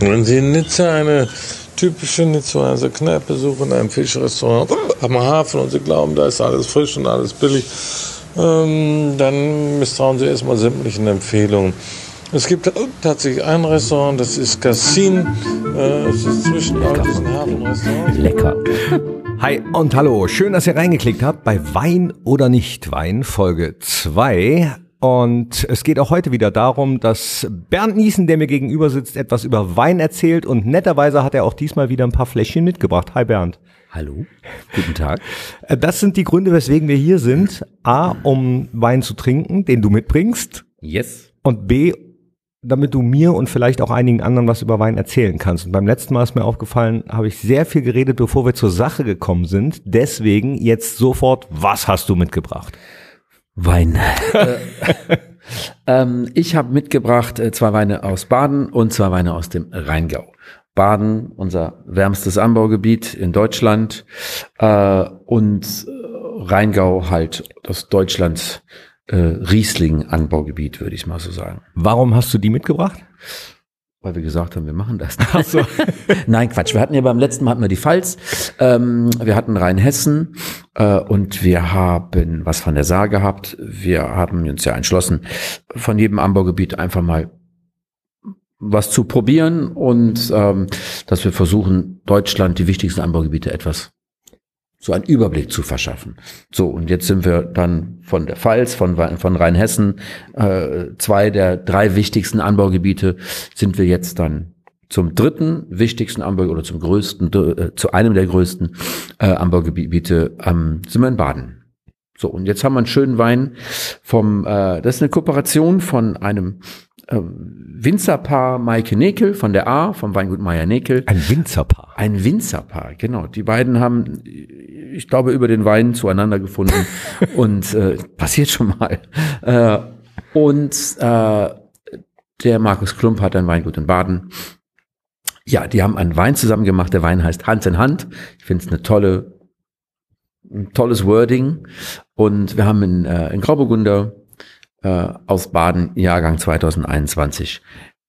Wenn Sie in Nizza eine typische Nizzaer Kneipe suchen, ein Fischrestaurant am Hafen und Sie glauben, da ist alles frisch und alles billig, ähm, dann misstrauen Sie erstmal sämtlichen Empfehlungen. Es gibt tatsächlich ein Restaurant, das ist Cassin. Äh, es ist zwischen all diesen Hafenrestaurants. Lecker. Hi und hallo, schön, dass ihr reingeklickt habt bei Wein oder nicht Wein, Folge 2. Und es geht auch heute wieder darum, dass Bernd Niesen, der mir gegenüber sitzt, etwas über Wein erzählt und netterweise hat er auch diesmal wieder ein paar Fläschchen mitgebracht. Hi Bernd. Hallo, guten Tag. Äh, Das sind die Gründe, weswegen wir hier sind. A, um Wein zu trinken, den du mitbringst. Yes. Und B, damit du mir und vielleicht auch einigen anderen was über Wein erzählen kannst. Und beim letzten Mal ist mir aufgefallen, habe ich sehr viel geredet, bevor wir zur Sache gekommen sind. Deswegen jetzt sofort, was hast du mitgebracht? Wein. äh, ähm, ich habe mitgebracht äh, zwei Weine aus Baden und zwei Weine aus dem Rheingau. Baden, unser wärmstes Anbaugebiet in Deutschland äh, und äh, Rheingau halt das Deutschlands äh, Riesling-Anbaugebiet, würde ich mal so sagen. Warum hast du die mitgebracht? Weil wir gesagt haben, wir machen das. Nein, Quatsch. Wir hatten ja beim letzten Mal hatten wir die Pfalz, ähm, wir hatten Rheinhessen äh, und wir haben was von der Saar gehabt. Wir haben uns ja entschlossen, von jedem Anbaugebiet einfach mal was zu probieren und ähm, dass wir versuchen, Deutschland die wichtigsten Anbaugebiete etwas so einen Überblick zu verschaffen. So, und jetzt sind wir dann von der Pfalz, von, von Rheinhessen, äh, zwei der drei wichtigsten Anbaugebiete, sind wir jetzt dann zum dritten wichtigsten Anbau oder zum größten, äh, zu einem der größten äh, Anbaugebiete ähm, sind wir in Baden. So, und jetzt haben wir einen schönen Wein vom, äh, das ist eine Kooperation von einem äh, Winzerpaar Maike Nekel von der A, vom Weingut Meier Nekel. Ein Winzerpaar. Ein Winzerpaar, genau. Die beiden haben, ich glaube, über den Wein zueinander gefunden und äh, passiert schon mal. Äh, und äh, der Markus Klump hat ein Weingut in Baden. Ja, die haben einen Wein zusammen gemacht. Der Wein heißt Hand in Hand. Ich finde es eine tolle, ein tolles Wording. Und wir haben in, äh, in Grauburgunder äh, aus Baden Jahrgang 2021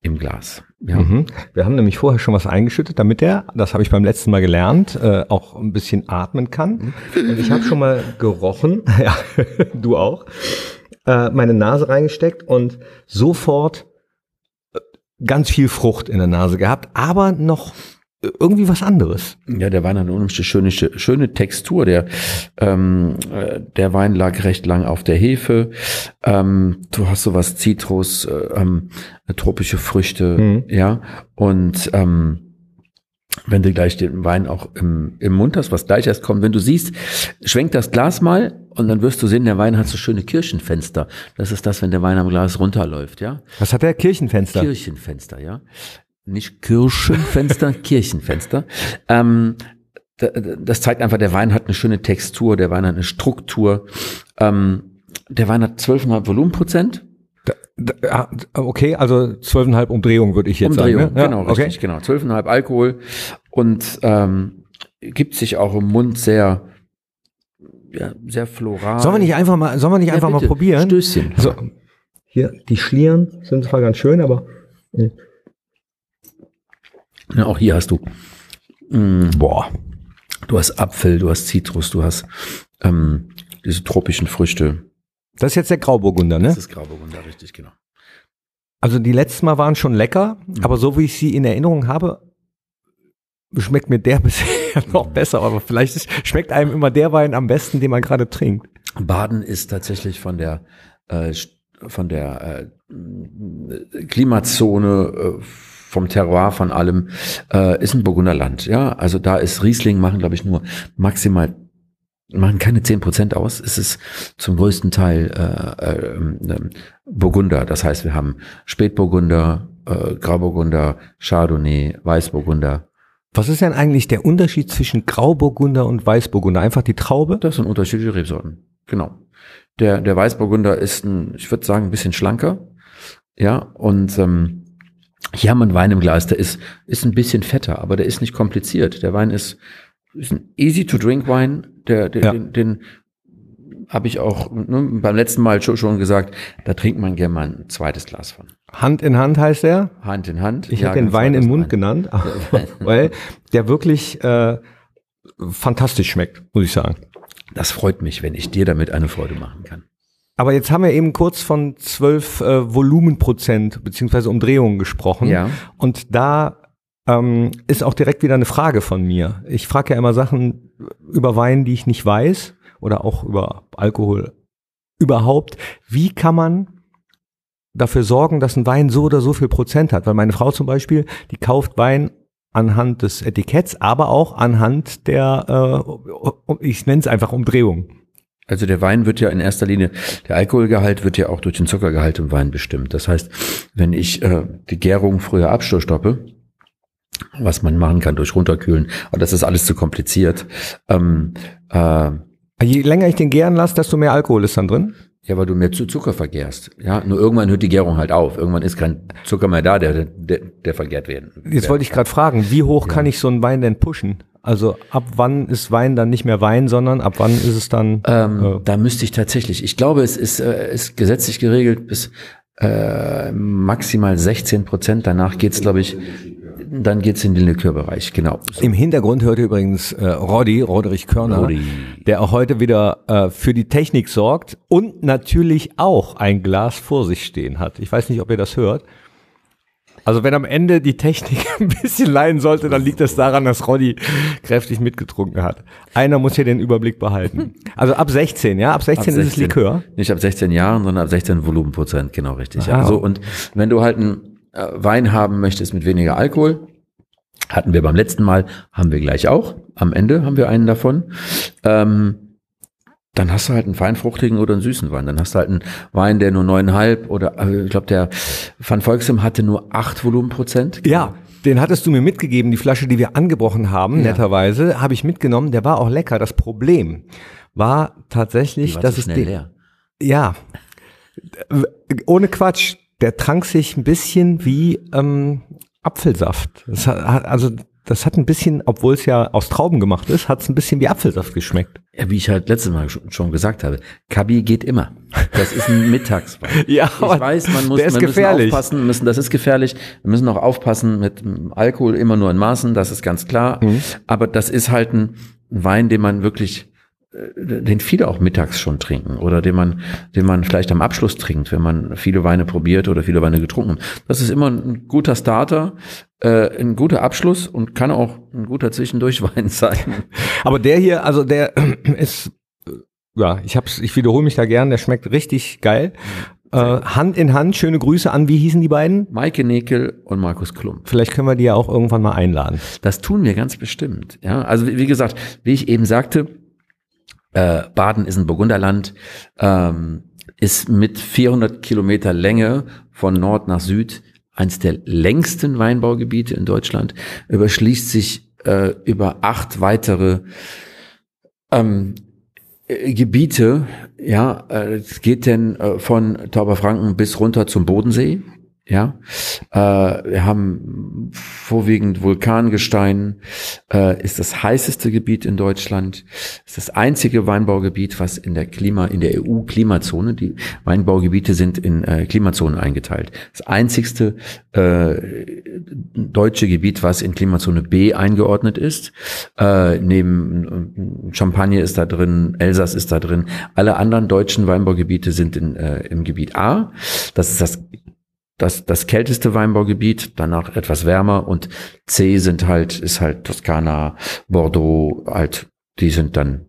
im Glas. Ja. Mhm. Wir haben nämlich vorher schon was eingeschüttet, damit er, das habe ich beim letzten Mal gelernt, äh, auch ein bisschen atmen kann. Und ich habe schon mal gerochen, ja, du auch, äh, meine Nase reingesteckt und sofort äh, ganz viel Frucht in der Nase gehabt, aber noch irgendwie was anderes. Ja, der Wein hat eine unheimlich schöne, schöne Textur. Der, ähm, äh, der Wein lag recht lang auf der Hefe. Ähm, du hast sowas Zitrus, äh, ähm, tropische Früchte, Mhm. ja. Und ähm, wenn du gleich den Wein auch im, im Mund hast, was gleich erst kommt, wenn du siehst, schwenk das Glas mal und dann wirst du sehen, der Wein hat so schöne Kirchenfenster. Das ist das, wenn der Wein am Glas runterläuft, ja. Was hat der Kirchenfenster? Kirchenfenster, ja. Nicht Kirchenfenster, Kirchenfenster. Ähm, da- das zeigt einfach, der Wein hat eine schöne Textur, der Wein hat eine Struktur. Ähm, der Wein hat 12,5 Volumenprozent. Ah, Okay, also zwölfeinhalb Umdrehungen würde ich jetzt Umdrehung, sagen. Ne? Ja, genau, okay. richtig, genau. 12,5 Alkohol und ähm, gibt sich auch im Mund sehr, ja, sehr floral. Sollen wir nicht einfach mal, sollen wir nicht Ja, einfach mal bitte. probieren? Stößchen. So, hier, die Schlieren sind zwar ganz schön, aber Ja, auch hier hast du mh, boah. Du hast Apfel, du hast Zitrus, du hast ähm, diese tropischen Früchte. Das ist jetzt der Grauburgunder, ne? Das ist Grauburgunder, richtig, genau. Also die letzten Mal waren schon lecker, aber so wie ich sie in Erinnerung habe, schmeckt mir der bisher noch besser. Aber vielleicht ist, schmeckt einem immer der Wein am besten, den man gerade trinkt. Baden ist tatsächlich von der äh, von der äh, Klimazone, äh, vom Terroir, von allem, äh, ist ein Burgunderland. Ja, also da ist Riesling machen, glaube ich, nur maximal machen keine zehn Prozent aus. Es ist zum größten Teil äh, äh, ähm, Burgunder. Das heißt, wir haben Spätburgunder, äh, Grauburgunder, Chardonnay, Weißburgunder. Was ist denn eigentlich der Unterschied zwischen Grauburgunder und Weißburgunder? Einfach die Traube? Das sind unterschiedliche Rebsorten. Genau. Der, der Weißburgunder ist ein, ich würde sagen, ein bisschen schlanker. Ja, und ähm, hier haben wir einen Wein im Glas, der ist, ist ein bisschen fetter, aber der ist nicht kompliziert. Der Wein ist, ist ein easy to drink Wein, der, der Ja. den, den habe ich auch ne, beim letzten Mal schon, schon gesagt, da trinkt man gerne mal ein zweites Glas von. Hand in Hand heißt der? Hand in Hand. Ich ja, habe den Wein in den Mund Wein. genannt, weil der wirklich äh, fantastisch schmeckt, muss ich sagen. Das freut mich, wenn ich dir damit eine Freude machen kann. Aber jetzt haben wir eben kurz von zwölf äh, Volumenprozent beziehungsweise Umdrehungen gesprochen. Ja. Und da ähm, ist auch direkt wieder eine Frage von mir. Ich frage ja immer Sachen über Wein, die ich nicht weiß oder auch über Alkohol überhaupt. Wie kann man dafür sorgen, dass ein Wein so oder so viel Prozent hat? Weil meine Frau zum Beispiel, die kauft Wein anhand des Etiketts, aber auch anhand der, äh, ich nenne es einfach Umdrehung. Also der Wein wird ja in erster Linie, der Alkoholgehalt wird ja auch durch den Zuckergehalt im Wein bestimmt. Das heißt, wenn ich äh, die Gärung früher abstoppe, was man machen kann durch runterkühlen, aber das ist alles zu kompliziert. Ähm, äh, Je länger ich den gären lasse, desto mehr Alkohol ist dann drin? Ja, weil du mehr zu Zucker vergärst. Ja, nur irgendwann hört die Gärung halt auf. Irgendwann ist kein Zucker mehr da, der, der, der vergärt werden. Jetzt wollte ich gerade fragen, wie hoch ja. kann ich so einen Wein denn pushen? Also ab wann ist Wein dann nicht mehr Wein, sondern ab wann ist es dann? Ähm, äh, da müsste ich tatsächlich. Ich glaube, es ist, äh, ist gesetzlich geregelt bis äh, maximal 16 Prozent. Danach geht's, glaube ich, dann geht's in den Likörbereich, genau. So. Im Hintergrund hört ihr übrigens äh, Roddy, Roderich Körner, Roddy. der auch heute wieder äh, für die Technik sorgt und natürlich auch ein Glas vor sich stehen hat. Ich weiß nicht, ob ihr das hört. Also wenn am Ende die Technik ein bisschen leiden sollte, dann liegt das daran, dass Roddy kräftig mitgetrunken hat. Einer muss hier den Überblick behalten. Also ab 16, ja? Ab 16, ab 16 ist es Likör. Nicht ab 16 Jahren, sondern ab 16 Volumenprozent, genau richtig. Ja. So, und wenn du halt ein äh, Wein haben möchtest mit weniger Alkohol, hatten wir beim letzten Mal, haben wir gleich auch. Am Ende haben wir einen davon. Ähm, dann hast du halt einen feinfruchtigen oder einen süßen Wein. Dann hast du halt einen Wein, der nur neuneinhalb oder äh, ich glaube der Van Volksem hatte nur acht Volumenprozent. Ja, den hattest du mir mitgegeben, die Flasche, die wir angebrochen haben, ja. netterweise, habe ich mitgenommen. Der war auch lecker. Das Problem war tatsächlich, war dass es leer. ja ohne Quatsch der trank sich ein bisschen wie ähm, Apfelsaft. Das hat, also das hat ein bisschen, obwohl es ja aus Trauben gemacht ist, hat es ein bisschen wie Apfelsaft geschmeckt. Ja, wie ich halt letztes Mal schon gesagt habe, Kabi geht immer. Das ist ein Mittagswein. ja, ich weiß, man muss, der ist man gefährlich. aufpassen, müssen, das ist gefährlich. Wir müssen auch aufpassen mit Alkohol immer nur in Maßen, das ist ganz klar. Mhm. Aber das ist halt ein Wein, den man wirklich den viele auch mittags schon trinken oder den man, den man vielleicht am Abschluss trinkt, wenn man viele Weine probiert oder viele Weine getrunken. Das ist immer ein guter Starter, äh, ein guter Abschluss und kann auch ein guter Zwischendurchwein sein. Aber der hier, also der ist, äh, ja, ich hab's, ich wiederhole mich da gern, der schmeckt richtig geil. Äh, Hand in Hand, schöne Grüße an, wie hießen die beiden? Maike Nekel und Markus Klump. Vielleicht können wir die ja auch irgendwann mal einladen. Das tun wir ganz bestimmt. Ja, also wie, wie gesagt, wie ich eben sagte, äh, Baden ist ein Burgunderland, ähm, ist mit 400 Kilometer Länge von Nord nach Süd eins der längsten Weinbaugebiete in Deutschland, überschließt sich äh, über acht weitere ähm, äh, Gebiete, ja, äh, es geht denn äh, von Tauberfranken bis runter zum Bodensee, ja, äh, wir haben vorwiegend Vulkangestein, äh, ist das heißeste Gebiet in Deutschland, ist das einzige Weinbaugebiet, was in der Klima, in der EU-Klimazone, die Weinbaugebiete sind in äh, Klimazonen eingeteilt. Das einzigste äh, deutsche Gebiet, was in Klimazone B eingeordnet ist. Äh, neben Champagne ist da drin, Elsass ist da drin. Alle anderen deutschen Weinbaugebiete sind in, äh, im Gebiet A. Das ist das das, das kälteste Weinbaugebiet, danach etwas wärmer und C sind halt, ist halt Toskana, Bordeaux, halt, die sind dann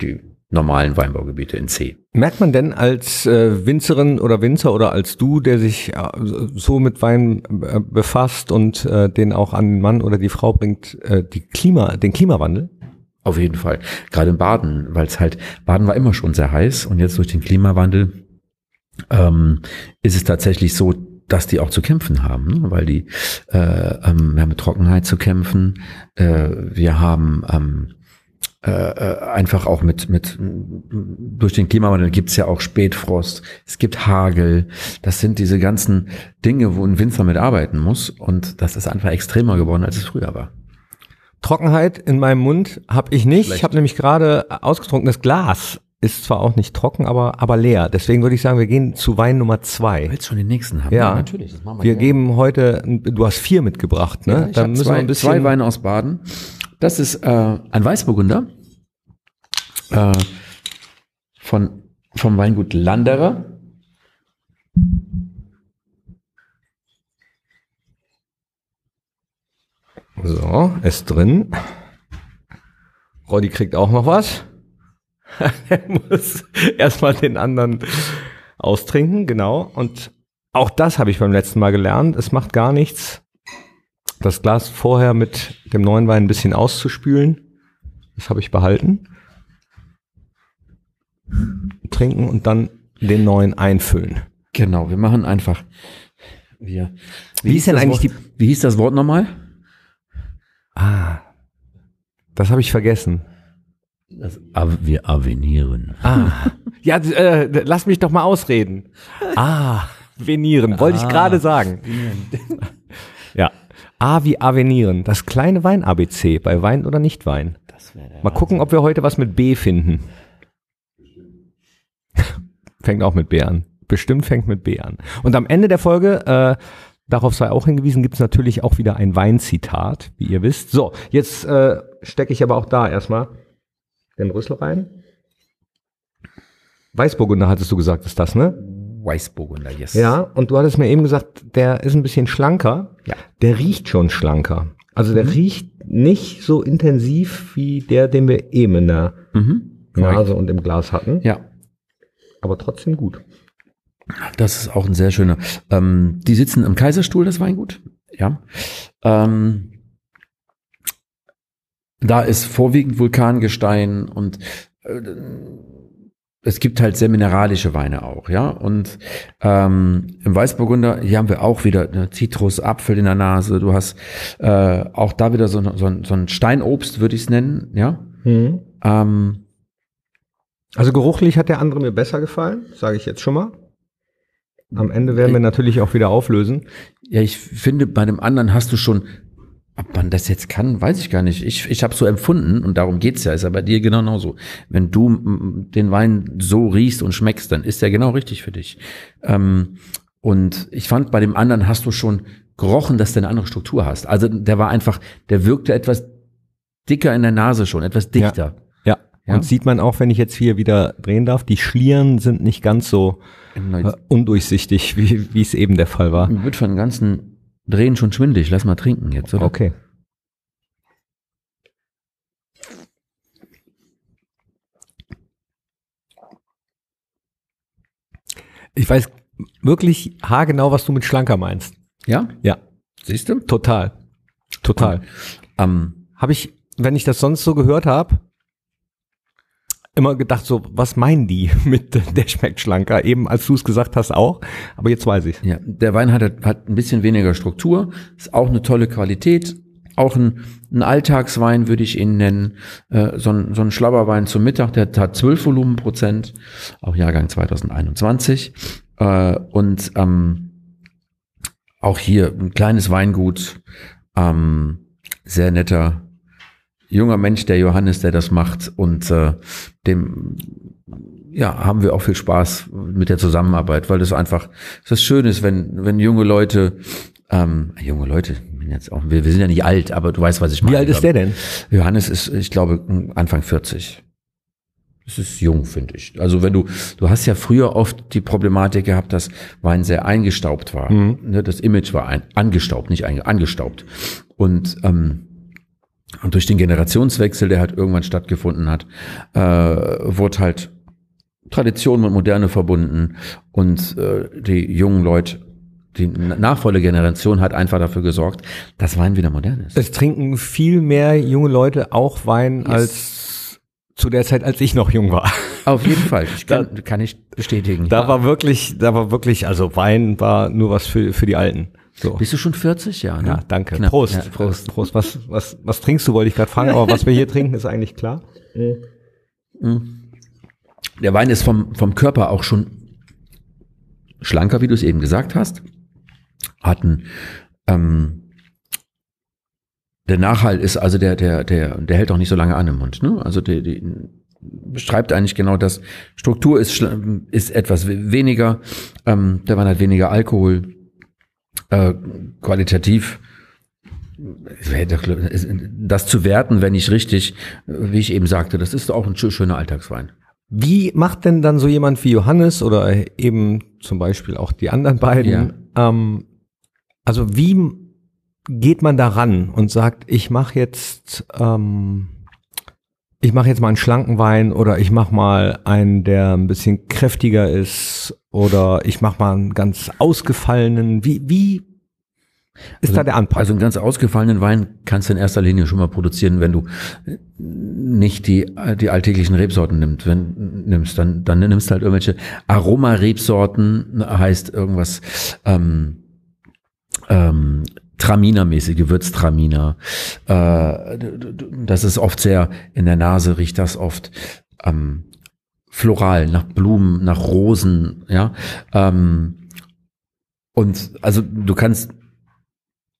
die normalen Weinbaugebiete in C. Merkt man denn als äh, Winzerin oder Winzer oder als du, der sich äh, so mit Wein äh, befasst und äh, den auch an den Mann oder die Frau bringt, äh, die Klima, den Klimawandel? Auf jeden Fall. Gerade in Baden, weil es halt, Baden war immer schon sehr heiß und jetzt durch den Klimawandel ähm, ist es tatsächlich so, dass die auch zu kämpfen haben, ne? weil die äh, ähm, wir haben mit Trockenheit zu kämpfen, äh, wir haben ähm, äh, äh, einfach auch mit mit durch den Klimawandel gibt's ja auch Spätfrost, es gibt Hagel, das sind diese ganzen Dinge, wo ein Winzer mit arbeiten muss und das ist einfach extremer geworden, als es früher war. Trockenheit in meinem Mund habe ich nicht. Vielleicht. Ich habe nämlich gerade ausgetrunkenes Glas ist zwar auch nicht trocken, aber, aber leer. Deswegen würde ich sagen, wir gehen zu Wein Nummer zwei. Willst schon den nächsten haben? Ja, natürlich. Das machen wir gerne. geben heute, du hast vier mitgebracht, ne? Ja, ich Dann müssen zwei, wir ein bisschen zwei Weine aus Baden. Das ist äh, ein Weißburgunder äh, von vom Weingut Landerer. So, ist drin. Roddy kriegt auch noch was. er muss erstmal den anderen austrinken, genau. Und auch das habe ich beim letzten Mal gelernt. Es macht gar nichts, das Glas vorher mit dem neuen Wein ein bisschen auszuspülen. Das habe ich behalten. Trinken und dann den neuen einfüllen. Genau, wir machen einfach. Wir, wie, wie ist denn eigentlich Wort, die? Wie hieß das Wort nochmal? Ah, das habe ich vergessen. Das, wir avenieren. Ah, ja, äh, lass mich doch mal ausreden. Ah, venieren, wollte ah, ich gerade sagen. ja, A wie avenieren, das kleine Wein-ABC, bei Wein oder nicht Wein. Mal gucken, ob wir heute was mit B finden. fängt auch mit B an. Bestimmt fängt mit B an. Und am Ende der Folge, äh, darauf sei auch hingewiesen, gibt es natürlich auch wieder ein Weinzitat, wie ihr wisst. So, jetzt äh, stecke ich aber auch da erstmal den Rüssel rein. Weißburgunder hattest du gesagt, ist das, ne? Weißburgunder, yes. Ja, und du hattest mir eben gesagt, der ist ein bisschen schlanker. Ja. Der riecht schon schlanker. Also der mhm. riecht nicht so intensiv wie der, den wir eben in der mhm. Nase und im Glas hatten. Ja. Aber trotzdem gut. Das ist auch ein sehr schöner. Ähm, die sitzen im Kaiserstuhl, das Weingut. Ja. Ähm, da ist vorwiegend Vulkangestein und äh, es gibt halt sehr mineralische Weine auch, ja. Und ähm, im Weißburgunder, hier haben wir auch wieder eine Zitrus, Apfel in der Nase. Du hast äh, auch da wieder so, so, so ein Steinobst, würde ich es nennen, ja. Mhm. Ähm, also geruchlich hat der andere mir besser gefallen, sage ich jetzt schon mal. Am Ende werden wir natürlich auch wieder auflösen. Ja, ich finde, bei dem anderen hast du schon ob man das jetzt kann, weiß ich gar nicht. Ich, ich habe so empfunden und darum geht's ja, ist ja bei dir genau so. Wenn du den Wein so riechst und schmeckst, dann ist der genau richtig für dich. Ähm, und ich fand, bei dem anderen hast du schon gerochen, dass du eine andere Struktur hast. Also der war einfach, der wirkte etwas dicker in der Nase schon, etwas dichter. Ja. ja. ja. Und sieht man auch, wenn ich jetzt hier wieder drehen darf, die Schlieren sind nicht ganz so äh, undurchsichtig, wie, wie es eben der Fall war. Wird von ganzen drehen schon schwindig. Lass mal trinken jetzt, oder? Okay. Ich weiß wirklich haargenau, was du mit schlanker meinst. Ja? Ja. Siehst du? Total. Total. Ähm, habe ich, wenn ich das sonst so gehört habe, immer gedacht, so, was meinen die mit, der schmeckt schlanker? Eben als du es gesagt hast auch, aber jetzt weiß ich. Ja, der Wein hat, hat ein bisschen weniger Struktur, ist auch eine tolle Qualität, auch ein, ein Alltagswein würde ich ihn nennen, äh, so, ein, so ein Schlabberwein zum Mittag, der hat 12 Volumenprozent, auch Jahrgang 2021 äh, und ähm, auch hier ein kleines Weingut, ähm, sehr netter junger Mensch, der Johannes, der das macht. Und äh, dem ja, haben wir auch viel Spaß mit der Zusammenarbeit, weil das einfach das Schöne ist, wenn wenn junge Leute ähm, junge Leute, jetzt auch, wir, wir sind ja nicht alt, aber du weißt, was ich meine. Wie alt ist der denn? Johannes ist, ich glaube, Anfang 40. Das ist jung, finde ich. Also wenn du, du hast ja früher oft die Problematik gehabt, dass Wein sehr eingestaubt war. Mhm. Ne, das Image war ein, angestaubt, nicht einge, angestaubt. Und ähm, und durch den Generationswechsel, der halt irgendwann stattgefunden hat, äh, wurde halt Tradition mit Moderne verbunden und äh, die jungen Leute, die nachfolgende Generation hat einfach dafür gesorgt, dass Wein wieder modern ist. Es trinken viel mehr junge Leute auch Wein yes. als zu der Zeit, als ich noch jung war. Auf jeden Fall, ich kann, da, kann ich bestätigen. Da ja. war wirklich, da war wirklich, also Wein war nur was für, für die Alten. So. Bist du schon 40? Ja, ne? ja danke. Knapp. Prost, ja, Prost, Prost. Was, was, was trinkst du, wollte ich gerade fragen, aber was wir hier trinken, ist eigentlich klar. Mhm. Der Wein ist vom, vom Körper auch schon schlanker, wie du es eben gesagt hast. Hat ein, ähm, der Nachhalt ist, also der, der, der, der hält auch nicht so lange an im Mund. Ne? Also die, die, beschreibt eigentlich genau das. Struktur ist, ist etwas weniger, ähm, der Wein hat weniger Alkohol, äh, qualitativ das zu werten, wenn ich richtig, wie ich eben sagte, das ist auch ein schöner Alltagswein. Wie macht denn dann so jemand wie Johannes oder eben zum Beispiel auch die anderen beiden, ja. ähm, also wie geht man daran und sagt, ich mache jetzt, ähm, ich mache jetzt mal einen schlanken Wein oder ich mache mal einen, der ein bisschen kräftiger ist oder ich mache mal einen ganz ausgefallenen. Wie, wie ist also, da der Anpass? Also einen ganz ausgefallenen Wein kannst du in erster Linie schon mal produzieren, wenn du nicht die, die alltäglichen Rebsorten nimmst. Wenn, nimmst, dann, dann nimmst du halt irgendwelche Aroma-Rebsorten, heißt irgendwas ähm, ähm, Traminer-mäßig, Gewürztraminer. Äh, das ist oft sehr, in der Nase riecht das oft ähm, floral, nach Blumen, nach Rosen, ja. Ähm, und also du kannst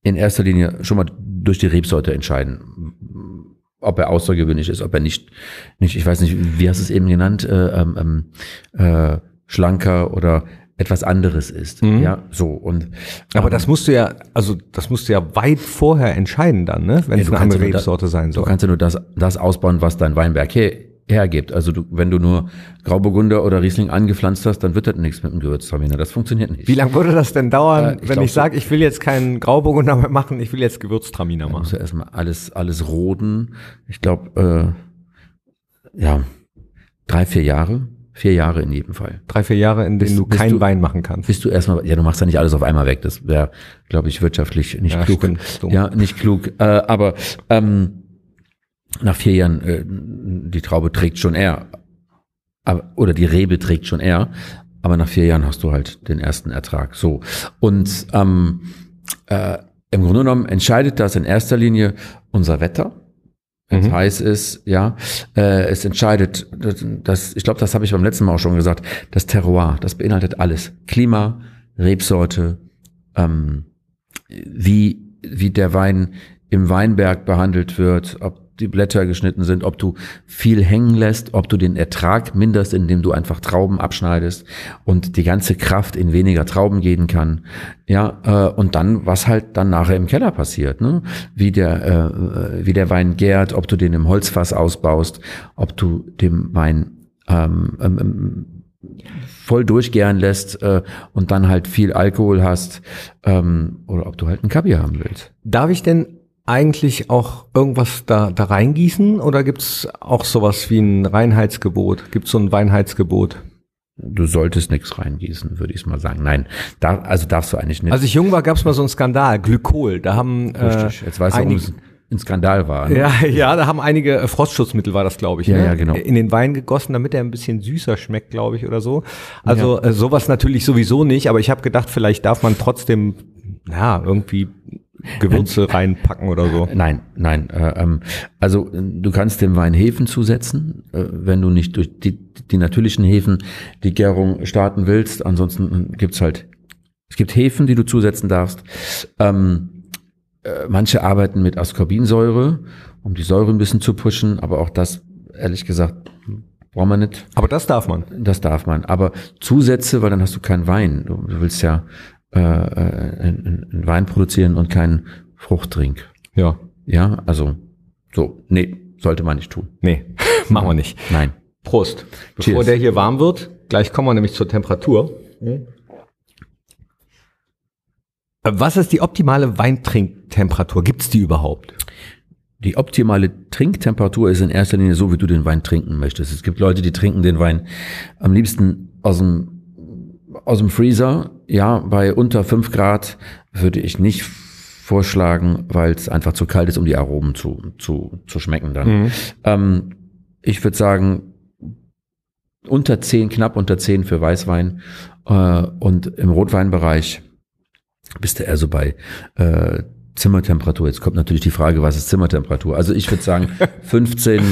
in erster Linie schon mal durch die Rebsorte entscheiden, ob er außergewöhnlich ist, ob er nicht, nicht, ich weiß nicht, wie hast du es eben genannt, äh, ähm, äh, schlanker oder etwas anderes ist. Mhm. Ja, so und. Aber ähm, das musst du ja, also das musst du ja weit vorher entscheiden dann, ne? Wenn ja, es eine andere Rebsorte sein soll. Du kannst ja nur das, das ausbauen, was dein Weinberg her, hergibt. Also du, wenn du nur Grauburgunder oder Riesling angepflanzt hast, dann wird das nichts mit dem Gewürztraminer. Das funktioniert nicht. Wie lange würde das denn dauern, äh, ich wenn ich sage, ich will jetzt keinen Grauburgunder mehr machen, ich will jetzt Gewürztraminer machen? Musst du erstmal alles, alles roden. Ich glaube, äh, ja, drei, vier Jahre. Vier Jahre in jedem Fall. Drei, vier Jahre, in denen du keinen Wein machen kannst. Bist du erstmal, ja, du machst ja nicht alles auf einmal weg. Das wäre, glaube ich, wirtschaftlich nicht ja, klug. Stimmt, ja, nicht klug. Äh, aber ähm, nach vier Jahren, äh, die Traube trägt schon eher, aber, oder die Rebe trägt schon eher, aber nach vier Jahren hast du halt den ersten Ertrag. So. Und ähm, äh, im Grunde genommen entscheidet das in erster Linie unser Wetter es mhm. heiß ist, ja. Äh, es entscheidet, das, das ich glaube, das habe ich beim letzten Mal auch schon gesagt, das Terroir, das beinhaltet alles. Klima, Rebsorte, ähm, wie, wie der Wein im Weinberg behandelt wird, ob die Blätter geschnitten sind, ob du viel hängen lässt, ob du den Ertrag minderst, indem du einfach Trauben abschneidest und die ganze Kraft in weniger Trauben gehen kann. Ja, äh, und dann, was halt dann nachher im Keller passiert, ne? Wie der, äh, wie der Wein gärt, ob du den im Holzfass ausbaust, ob du dem Wein ähm, ähm, ähm voll durchgären lässt äh, und dann halt viel Alkohol hast ähm, oder ob du halt ein Kaviar haben willst. Darf ich denn eigentlich auch irgendwas da, da reingießen oder gibt's auch sowas wie ein Reinheitsgebot? Gibt's so ein Weinheitsgebot? Du solltest nichts reingießen, würde ich mal sagen. Nein, da, also darfst du eigentlich nicht. Als ich jung war, gab's mal so einen Skandal, Glykol. Da haben Richtig. Äh, Jetzt weißt du, einige, ein Skandal war. Ne? Ja, ja, da haben einige äh, Frostschutzmittel war das, glaube ich, ja, ne? ja, genau. in den Wein gegossen, damit er ein bisschen süßer schmeckt, glaube ich, oder so. Also ja. äh, sowas natürlich sowieso nicht, aber ich habe gedacht, vielleicht darf man trotzdem, ja, irgendwie Gewürze reinpacken oder so? Nein, nein. Äh, ähm, also du kannst dem Wein Hefen zusetzen, äh, wenn du nicht durch die, die natürlichen Hefen die Gärung starten willst. Ansonsten gibt's halt, es gibt Hefen, die du zusetzen darfst. Ähm, äh, manche arbeiten mit Ascorbinsäure, um die Säure ein bisschen zu pushen, aber auch das, ehrlich gesagt, braucht man nicht. Aber das darf man. Das darf man. Aber Zusätze, weil dann hast du keinen Wein. Du willst ja äh, einen, einen Wein produzieren und keinen Fruchttrink. Ja. Ja, also so, nee, sollte man nicht tun. Nee, machen wir nicht. Nein. Prost. Bevor Cheers. der hier warm wird, gleich kommen wir nämlich zur Temperatur. Was ist die optimale Weintrinktemperatur? Gibt es die überhaupt? Die optimale Trinktemperatur ist in erster Linie so, wie du den Wein trinken möchtest. Es gibt Leute, die trinken den Wein am liebsten aus dem aus dem Freezer, ja, bei unter fünf Grad würde ich nicht vorschlagen, weil es einfach zu kalt ist, um die Aromen zu, zu, zu schmecken dann. Mhm. Ähm, ich würde sagen, unter zehn, knapp unter zehn für Weißwein äh, und im Rotweinbereich bist du eher so bei äh, Zimmertemperatur. Jetzt kommt natürlich die Frage, was ist Zimmertemperatur? Also ich würde sagen 15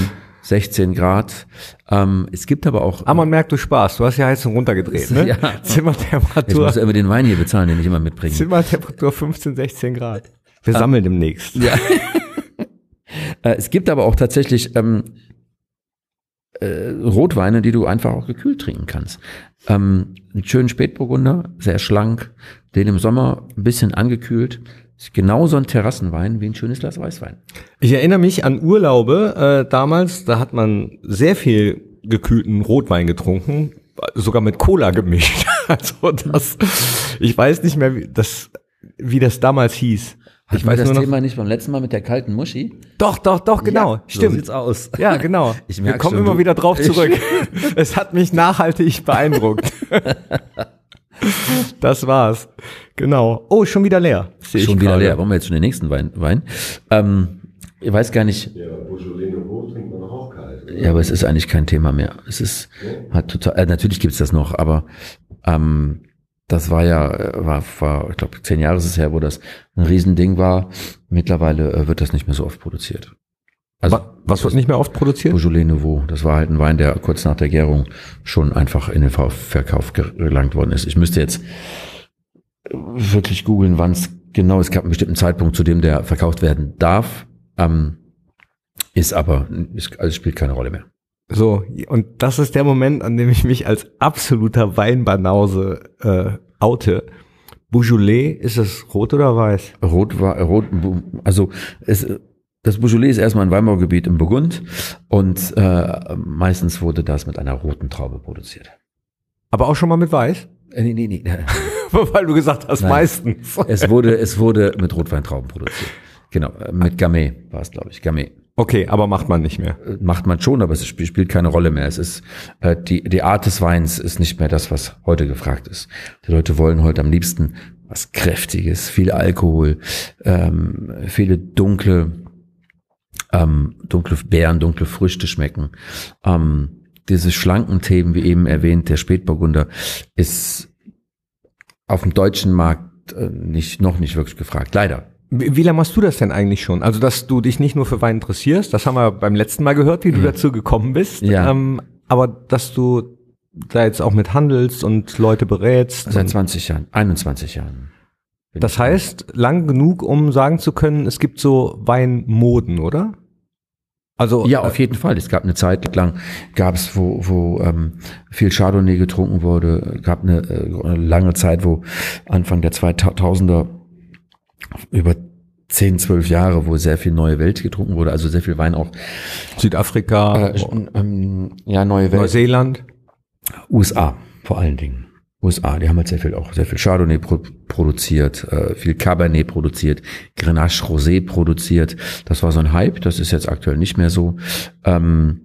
16 Grad. Ähm, es gibt aber auch. Aber man merkt, du Spaß. Du hast die Heizung runtergedreht, ne? ja. Zimmertemperatur. Jetzt musst du immer den Wein hier bezahlen, den ich immer mitbringe. Zimmertemperatur 15, 16 Grad. Wir ah. sammeln demnächst. Ja. Äh, es gibt aber auch tatsächlich ähm, äh, Rotweine, die du einfach auch gekühlt trinken kannst. Ähm, einen schönen Spätburgunder, sehr schlank, den im Sommer ein bisschen angekühlt. Ist genauso ein Terrassenwein wie ein schönes Glas Weißwein. Ich erinnere mich an Urlaube äh, damals, da hat man sehr viel gekühlten Rotwein getrunken, sogar mit Cola gemischt. Also das, ich weiß nicht mehr, wie das, wie das damals hieß. Ich weiß das nur noch, Thema nicht beim letzten Mal mit der kalten Muschi? Doch, doch, doch, genau. Ja, Stimmt. So sieht's aus. Ja, genau. Ich Wir kommen schon, immer wieder drauf zurück. es hat mich nachhaltig beeindruckt. das war's. Genau. Oh, schon wieder leer. Sehe schon wieder leer. Wollen wir jetzt schon den nächsten Wein? Wein? Ähm, ich weiß gar nicht. Ja, Beaujolais Nouveau trinkt man auch kalt. Oder? Ja, aber es ist eigentlich kein Thema mehr. Es ist, hat total, äh, natürlich gibt's das noch, aber ähm, das war ja, war, war ich glaube, zehn Jahre ist es her, wo das ein Riesending war. Mittlerweile äh, wird das nicht mehr so oft produziert. Also, was wird nicht mehr oft produziert? Beaujolais Nouveau. Das war halt ein Wein, der kurz nach der Gärung schon einfach in den Verkauf gelangt worden ist. Ich müsste jetzt wirklich googeln, wann es genau, es gab einen bestimmten Zeitpunkt, zu dem der verkauft werden darf. Ähm, ist aber, ist, also spielt keine Rolle mehr. So, und das ist der Moment, an dem ich mich als absoluter Weinbanause äh, oute. Beaujolais, ist es rot oder weiß? Rot war rot, also es, das Beaujolais ist erstmal ein Weinbaugebiet im Burgund und äh, meistens wurde das mit einer roten Traube produziert. Aber auch schon mal mit weiß? Äh, nee, nee, nee. Weil du gesagt hast, Nein. meistens. es wurde, es wurde mit Rotweintrauben produziert. Genau, äh, mit Gamay war es, glaube ich, Gamay. Okay, aber macht man nicht mehr. Äh, macht man schon, aber es spielt keine Rolle mehr. Es ist äh, die die Art des Weins ist nicht mehr das, was heute gefragt ist. Die Leute wollen heute am liebsten was kräftiges, viel Alkohol, ähm, viele dunkle ähm, dunkle Beeren, dunkle Früchte schmecken. Ähm, diese schlanken Themen, wie eben erwähnt, der Spätburgunder ist auf dem deutschen Markt äh, nicht noch nicht wirklich gefragt. Leider. Wie, lange machst du das denn eigentlich schon? Also, dass du dich nicht nur für Wein interessierst, das haben wir beim letzten Mal gehört, wie du mhm. dazu gekommen bist. Ja. Ähm, aber dass du da jetzt auch mit handelst und Leute berätst. Seit 20 Jahren, 21 Jahren. Das heißt, lang genug, um sagen zu können, es gibt so Weinmoden, oder? Also ja, auf jeden Fall. Es gab eine Zeit lang, gab es, wo, wo ähm, viel Chardonnay getrunken wurde. Gab eine, äh, eine lange Zeit, wo Anfang der 2000er über 10, 12 Jahre, wo sehr viel neue Welt getrunken wurde, also sehr viel Wein auch. Südafrika, äh, ähm, ja, neue Welt. Neuseeland. USA vor allen Dingen. USA, die haben halt sehr viel auch sehr viel Chardonnay pro produziert, äh, viel Cabernet produziert, Grenache Rosé produziert. Das war so ein Hype, das ist jetzt aktuell nicht mehr so. Ähm,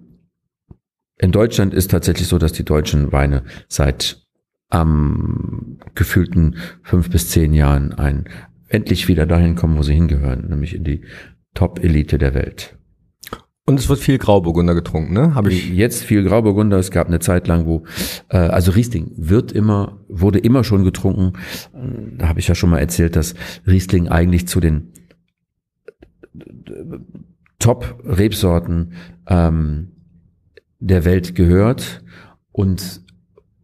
in Deutschland ist tatsächlich so, dass die deutschen Weine seit ähm, gefühlten fünf bis zehn Jahren ein endlich wieder dahin kommen, wo sie hingehören, nämlich in die Top-Elite der Welt. Und es wird viel Grauburgunder getrunken, ne? Habe ich jetzt viel Grauburgunder. Es gab eine Zeit lang, wo äh, also Riesling wird immer wurde immer schon getrunken. Da habe ich ja schon mal erzählt, dass Riesling eigentlich zu den Top-Rebsorten ähm, der Welt gehört und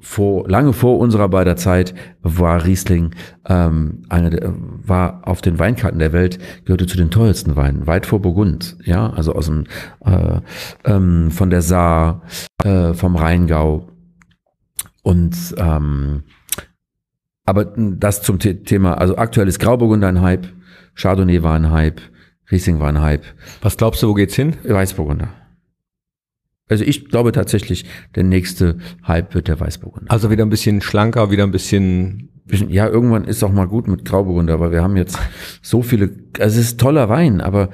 vor, lange vor unserer beider Zeit war Riesling ähm, eine der, war auf den Weinkarten der Welt gehörte zu den teuersten Weinen weit vor Burgund ja also aus dem äh, ähm, von der Saar äh, vom Rheingau. Und ähm, aber das zum Thema also aktuell ist Grauburgunder ein Hype Chardonnay war ein Hype Riesling war ein Hype. Was glaubst du wo geht's hin? Weißburgunder also ich glaube tatsächlich, der nächste Hype wird der Weißburgunder. Also wieder ein bisschen schlanker, wieder ein bisschen ja, irgendwann ist auch mal gut mit Grauburgunder, aber wir haben jetzt so viele, also es ist toller Wein, aber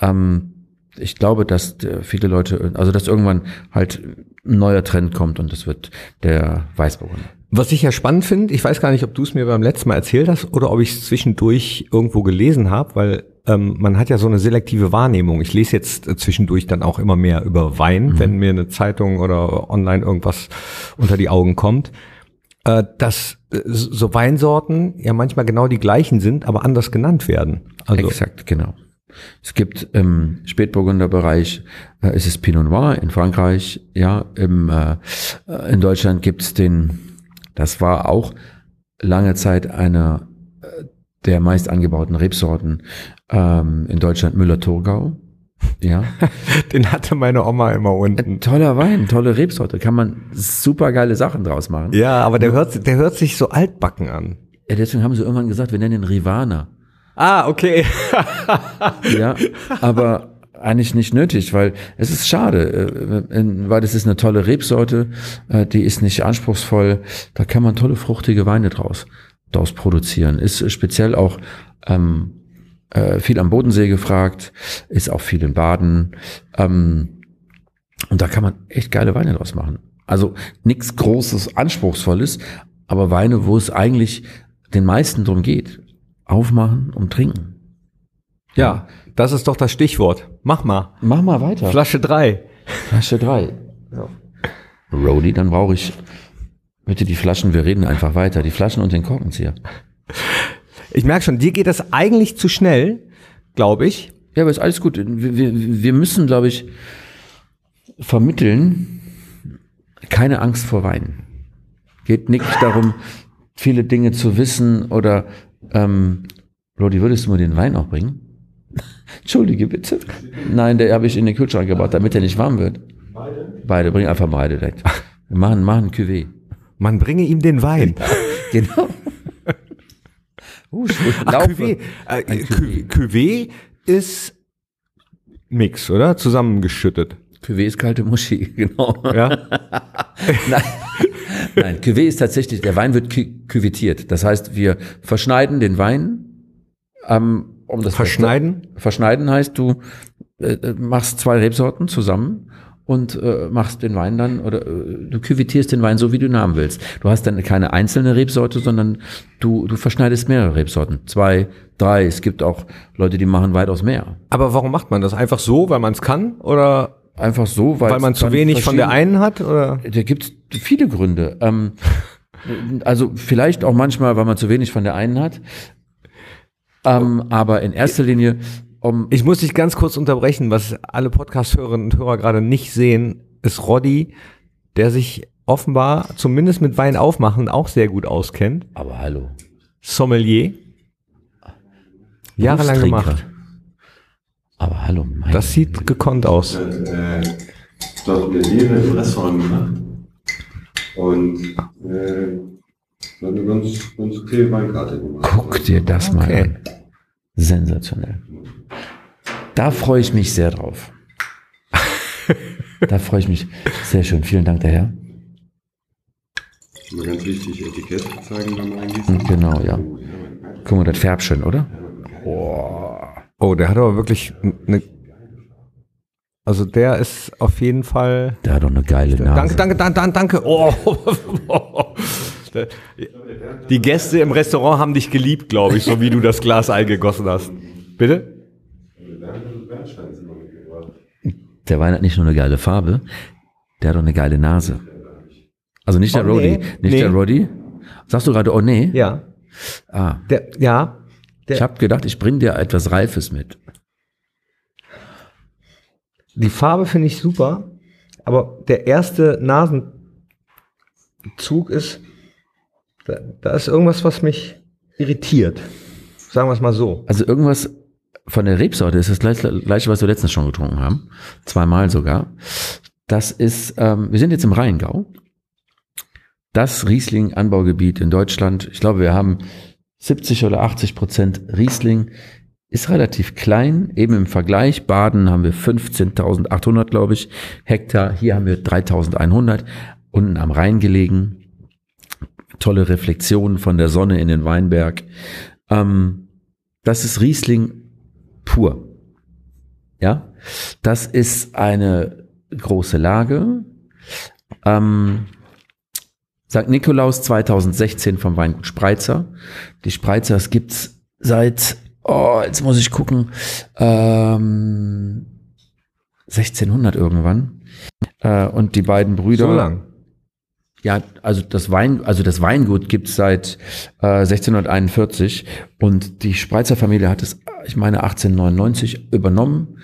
ähm, ich glaube, dass viele Leute, also dass irgendwann halt ein neuer Trend kommt und das wird der Weißburgunder. Was ich ja spannend finde, ich weiß gar nicht, ob du es mir beim letzten Mal erzählt hast oder ob ich es zwischendurch irgendwo gelesen habe, weil ähm, man hat ja so eine selektive Wahrnehmung. Ich lese jetzt äh, zwischendurch dann auch immer mehr über Wein, mhm. wenn mir eine Zeitung oder online irgendwas unter die Augen kommt, äh, dass äh, so Weinsorten ja manchmal genau die gleichen sind, aber anders genannt werden. Also Exakt, genau. Es gibt im Spätburgunder Bereich, äh, es ist Pinot Noir in Frankreich, ja, im, äh, in Deutschland gibt es den, das war auch lange Zeit einer der meist angebauten Rebsorten ähm, in Deutschland Müller-Thurgau. Ja. Den hatte meine Oma immer unten. Toller Wein, tolle Rebsorte. Kann man super geile Sachen draus machen. Ja, aber der hört, der hört sich so altbacken an. Ja, deswegen haben sie irgendwann gesagt, wir nennen ihn Rivana. Ah, okay. Ja, aber eigentlich nicht nötig, weil es ist schade, äh, weil es ist eine tolle Rebsorte, äh, die ist nicht anspruchsvoll, da kann man tolle fruchtige Weine draus, draus produzieren. Ist speziell auch ähm, äh, viel am Bodensee gefragt, ist auch viel in Baden ähm, und da kann man echt geile Weine draus machen. Also nichts Großes, Anspruchsvolles, aber Weine, wo es eigentlich den meisten drum geht. Aufmachen und trinken. Ja, das ist doch das Stichwort. Mach mal. Mach mal weiter. Flasche drei. Flasche drei. Rody, dann brauche ich bitte die Flaschen, wir reden einfach weiter. Die Flaschen und den Korkenzieher. Ich merke schon, dir geht das eigentlich zu schnell, glaube ich. Ja, aber ist alles gut. Wir, wir, wir müssen, glaube ich, vermitteln, keine Angst vor Wein. Geht nicht darum, viele Dinge zu wissen oder ähm, Rodi, würdest du mir den Wein auch bringen? Entschuldige bitte. Nein, der habe ich in den Kühlschrank gebaut, damit er nicht warm wird. Beide? Beide, bring einfach beide direkt. Wir machen, machen Cuvée. Man bringe ihm den Wein. Genau. Uh, schwul- Ach. Cuvée. Äh, Cuvée. Cuvée ist Mix, oder? Zusammengeschüttet. Cuvée ist kalte Muschi, genau. Ja. Nein, Nein Cuvée ist tatsächlich, der Wein wird cuvetiert. Das heißt, wir verschneiden den Wein, ähm, um das Verschneiden? Verschneiden heißt, du äh, machst zwei Rebsorten zusammen und äh, machst den Wein dann oder äh, du küvetierst den Wein so, wie du ihn haben willst. Du hast dann keine einzelne Rebsorte, sondern du, du verschneidest mehrere Rebsorten. Zwei, drei. Es gibt auch Leute, die machen weitaus mehr. Aber warum macht man das? Einfach so, weil man es kann? Oder Einfach so, weil weil man zu wenig von der einen hat? Oder? Da gibt es viele Gründe. Ähm, also vielleicht auch manchmal, weil man zu wenig von der einen hat. Ähm, aber in erster Linie, um Ich muss dich ganz kurz unterbrechen, was alle Podcast-Hörerinnen und Hörer gerade nicht sehen, ist Roddy, der sich offenbar zumindest mit Wein aufmachen auch sehr gut auskennt. aber hallo. Sommelier. Jahrelang gemacht. Aber hallo, mein Das sieht gekonnt aus. äh, dort Plädiere im Restaurant gemacht. Und äh, hat eine ganz, ganz okay Weinkarte gemacht. Guck dir das mal Okay. an. Sensationell. Da freue ich mich sehr drauf. da freue ich mich sehr schön. Vielen Dank, der Herr. Immer ganz wichtig, Etikett zeigen beim Eingießen. Genau, ja. Guck mal, das färbt schön, oder? Oh, der hat aber wirklich eine. Also der ist auf jeden Fall. Der hat doch eine geile Nase. Danke, danke, danke, danke, danke. Oh. Die Gäste im Restaurant haben dich geliebt, glaube ich, so wie du das Glas eingegossen hast. Bitte? Bernstein ist immer mitgebracht. Der Wein hat nicht nur eine geile Farbe, der hat auch eine geile Nase. Also nicht der Oh, nee. Roddy, nicht Nee. der Roddy. Sagst du gerade, oh nee? Ja. Ah, Der, ja. Der, ich habe gedacht, ich bring dir etwas Reifes mit. Die Farbe finde ich super, aber der erste Nasenzug ist, da, da ist irgendwas, was mich irritiert. Sagen wir es mal so. Also irgendwas von der Rebsorte ist das gleiche, was wir letztens schon getrunken haben. Zweimal sogar. Das ist, ähm, wir sind jetzt im Rheingau. Das Riesling-Anbaugebiet in Deutschland. Ich glaube, wir haben 70 oder 80 Prozent Riesling. Ist relativ klein, eben im Vergleich. Baden haben wir 15.800, glaube ich, Hektar. Hier haben wir 3.100. Unten am Rhein gelegen. Tolle Reflexionen von der Sonne in den Weinberg. Ähm, das ist Riesling pur. Ja, das ist eine große Lage. Ähm, St. Nikolaus 2016 vom Weingut Spreitzer. Die Spreizers gibt's seit, oh, jetzt muss ich gucken, ähm, 1600 irgendwann. Äh, und die beiden Brüder. So lang. Ja, also das Wein, also das Weingut gibt's seit äh, 1641 und die Spreizer Familie hat es, ich meine, 1899 übernommen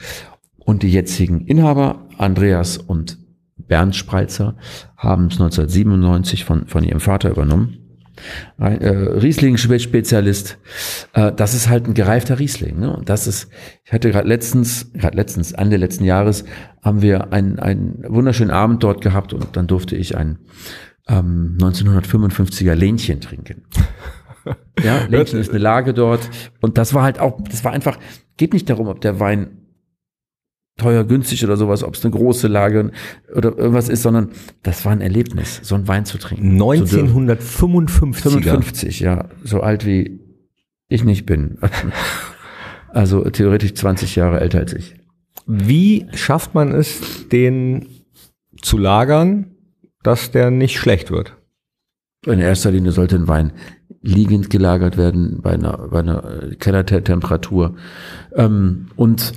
und die jetzigen Inhaber Andreas und Bernd Spreizer haben es 1997 von von ihrem Vater übernommen äh, Riesling-Spezialist. Äh, das ist halt ein gereifter Riesling. Ne? Und das ist, ich hatte gerade letztens, gerade letztens, Ende letzten Jahres, haben wir einen, einen wunderschönen Abend dort gehabt und dann durfte ich ein ähm, 1955er Lähnchen trinken. Ja, Lähnchen ist eine Lage dort. Und das war halt auch, das war einfach, geht nicht darum, ob der Wein teuer, günstig oder sowas, ob es eine große Lage oder irgendwas ist, sondern das war ein Erlebnis, so einen Wein zu trinken. 1955. 55, ja, so alt wie ich nicht bin. Also theoretisch 20 Jahre älter als ich. Wie schafft man es, den zu lagern, dass der nicht schlecht wird? In erster Linie sollte ein Wein liegend gelagert werden bei einer, bei einer Kellertemperatur. Ähm, und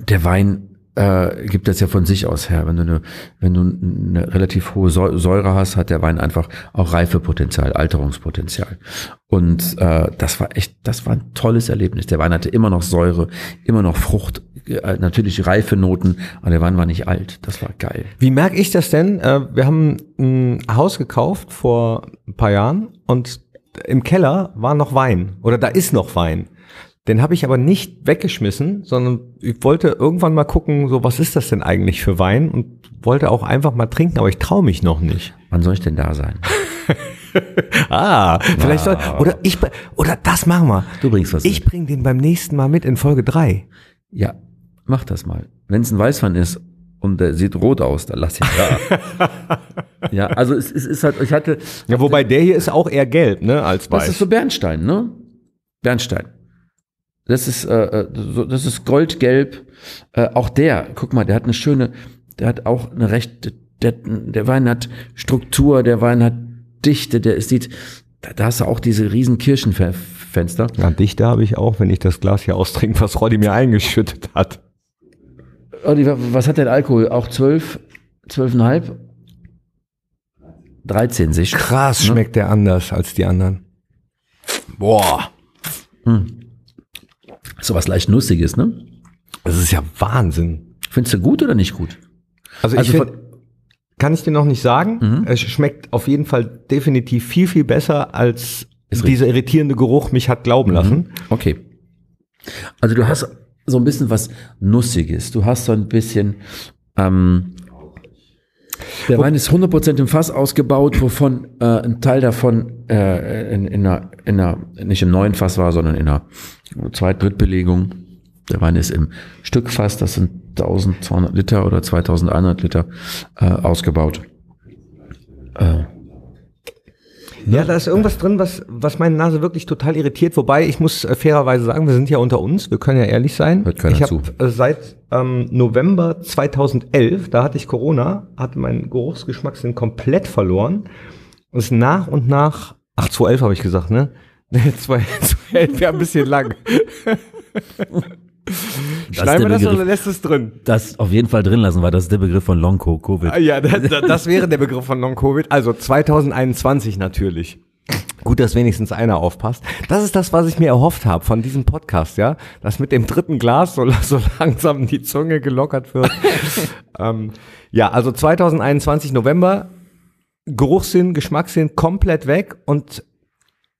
der Wein äh, gibt das ja von sich aus her. Wenn du eine, wenn du eine relativ hohe Säure hast, hat der Wein einfach auch Reifepotenzial, Alterungspotenzial. Und äh, das war echt, das war ein tolles Erlebnis. Der Wein hatte immer noch Säure, immer noch Frucht, äh, natürlich reife Noten, aber der Wein war nicht alt. Das war geil. Wie merke ich das denn? Äh, wir haben ein Haus gekauft vor ein paar Jahren und im Keller war noch Wein oder da ist noch Wein. Den habe ich aber nicht weggeschmissen, sondern ich wollte irgendwann mal gucken, so was ist das denn eigentlich für Wein und wollte auch einfach mal trinken, aber ich traue mich noch nicht. Wann soll ich denn da sein? ah, vielleicht soll oder ich oder das machen wir. Du bringst was. Ich bring den beim nächsten Mal mit in Folge drei. Ja, mach das mal. Wenn es ein Weißwein ist und der sieht rot aus, dann lass ihn da. ja, also es, es ist halt, ich hatte. Ja, wobei der hier ist auch eher gelb, ne, als weiß. Das ist so Bernstein, ne? Bernstein. Das ist, äh, äh, so, das ist goldgelb. Äh, auch der, guck mal, der hat eine schöne, der hat auch eine recht, der, der Wein hat Struktur, der Wein hat Dichte, der sieht, da, da hast du auch diese riesen Kirchenfenster. Ja, Dichte habe ich auch, wenn ich das Glas hier austrinke, was Roddy mir eingeschüttet hat. Roddy, was hat der Alkohol? Auch zwölf, zwölfeinhalb? 13 sich. Krass, ne? schmeckt der anders als die anderen. Boah. Hm. So was leicht Nussiges, ne? Das ist ja Wahnsinn. Findest du gut oder nicht gut? Also, also ich find, kann ich dir noch nicht sagen. Mhm. Es schmeckt auf jeden Fall definitiv viel, viel besser, als dieser irritierende Geruch mich hat glauben mhm. lassen. Okay. Also du hast so ein bisschen was Nussiges. Du hast so ein bisschen, ähm, der Wein ist 100% im Fass ausgebaut, wovon äh, ein Teil davon äh, in, in, einer, in einer, nicht im neuen Fass war, sondern in einer Zweit-, Drittbelegung. Der Wein ist im Stückfass, das sind 1200 Liter oder 2100 Liter äh, ausgebaut. Äh, ja, da ist irgendwas drin, was, was meine Nase wirklich total irritiert. Wobei, ich muss äh, fairerweise sagen, wir sind ja unter uns, wir können ja ehrlich sein. Hört keiner ich habe äh, seit ähm, November 2011, da hatte ich Corona, hatte mein Geruchsgeschmackssinn komplett verloren. Und ist nach und nach, ach 2011 habe ich gesagt, ne? 2011 wäre ein bisschen lang. Schneiden wir das Begriff, oder lässt es drin? Das auf jeden Fall drin lassen, weil das ist der Begriff von Long Covid. Ja, das, das wäre der Begriff von Long Covid. Also 2021 natürlich. Gut, dass wenigstens einer aufpasst. Das ist das, was ich mir erhofft habe von diesem Podcast, ja. Dass mit dem dritten Glas so, so langsam die Zunge gelockert wird. ähm, ja, also 2021 November, Geruchssinn, Geschmackssinn komplett weg und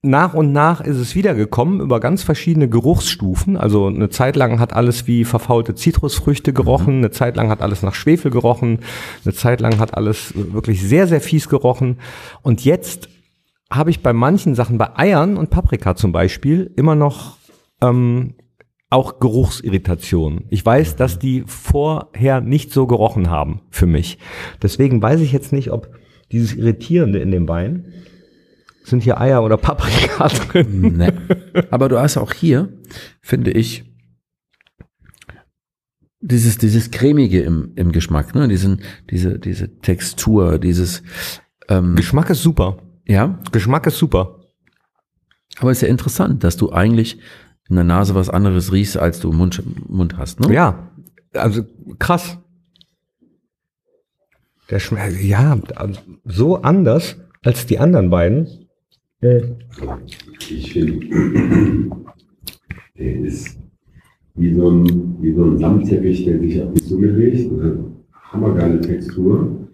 nach und nach ist es wiedergekommen über ganz verschiedene Geruchsstufen. Also eine Zeit lang hat alles wie verfaulte Zitrusfrüchte gerochen, mhm. eine Zeit lang hat alles nach Schwefel gerochen, eine Zeit lang hat alles wirklich sehr, sehr fies gerochen. Und jetzt habe ich bei manchen Sachen, bei Eiern und Paprika zum Beispiel, immer noch ähm, auch Geruchsirritationen. Ich weiß, dass die vorher nicht so gerochen haben für mich. Deswegen weiß ich jetzt nicht, ob dieses Irritierende in dem Wein sind hier Eier oder Paprika drin. Nee. Aber du hast auch hier, finde ich, dieses, dieses cremige im, im Geschmack, ne? Diesen, diese, diese Textur, dieses ähm, Geschmack ist super. Ja. Geschmack ist super. Aber es ist ja interessant, dass du eigentlich in der Nase was anderes riechst, als du im Mund, Mund hast, ne? Ja. Also krass. Der schmeckt, ja, so anders als die anderen beiden. Ich finde, der ist wie so ein, wie so ein Samtteppich, der sich auf die Zunge legt. Also hammergeile Textur.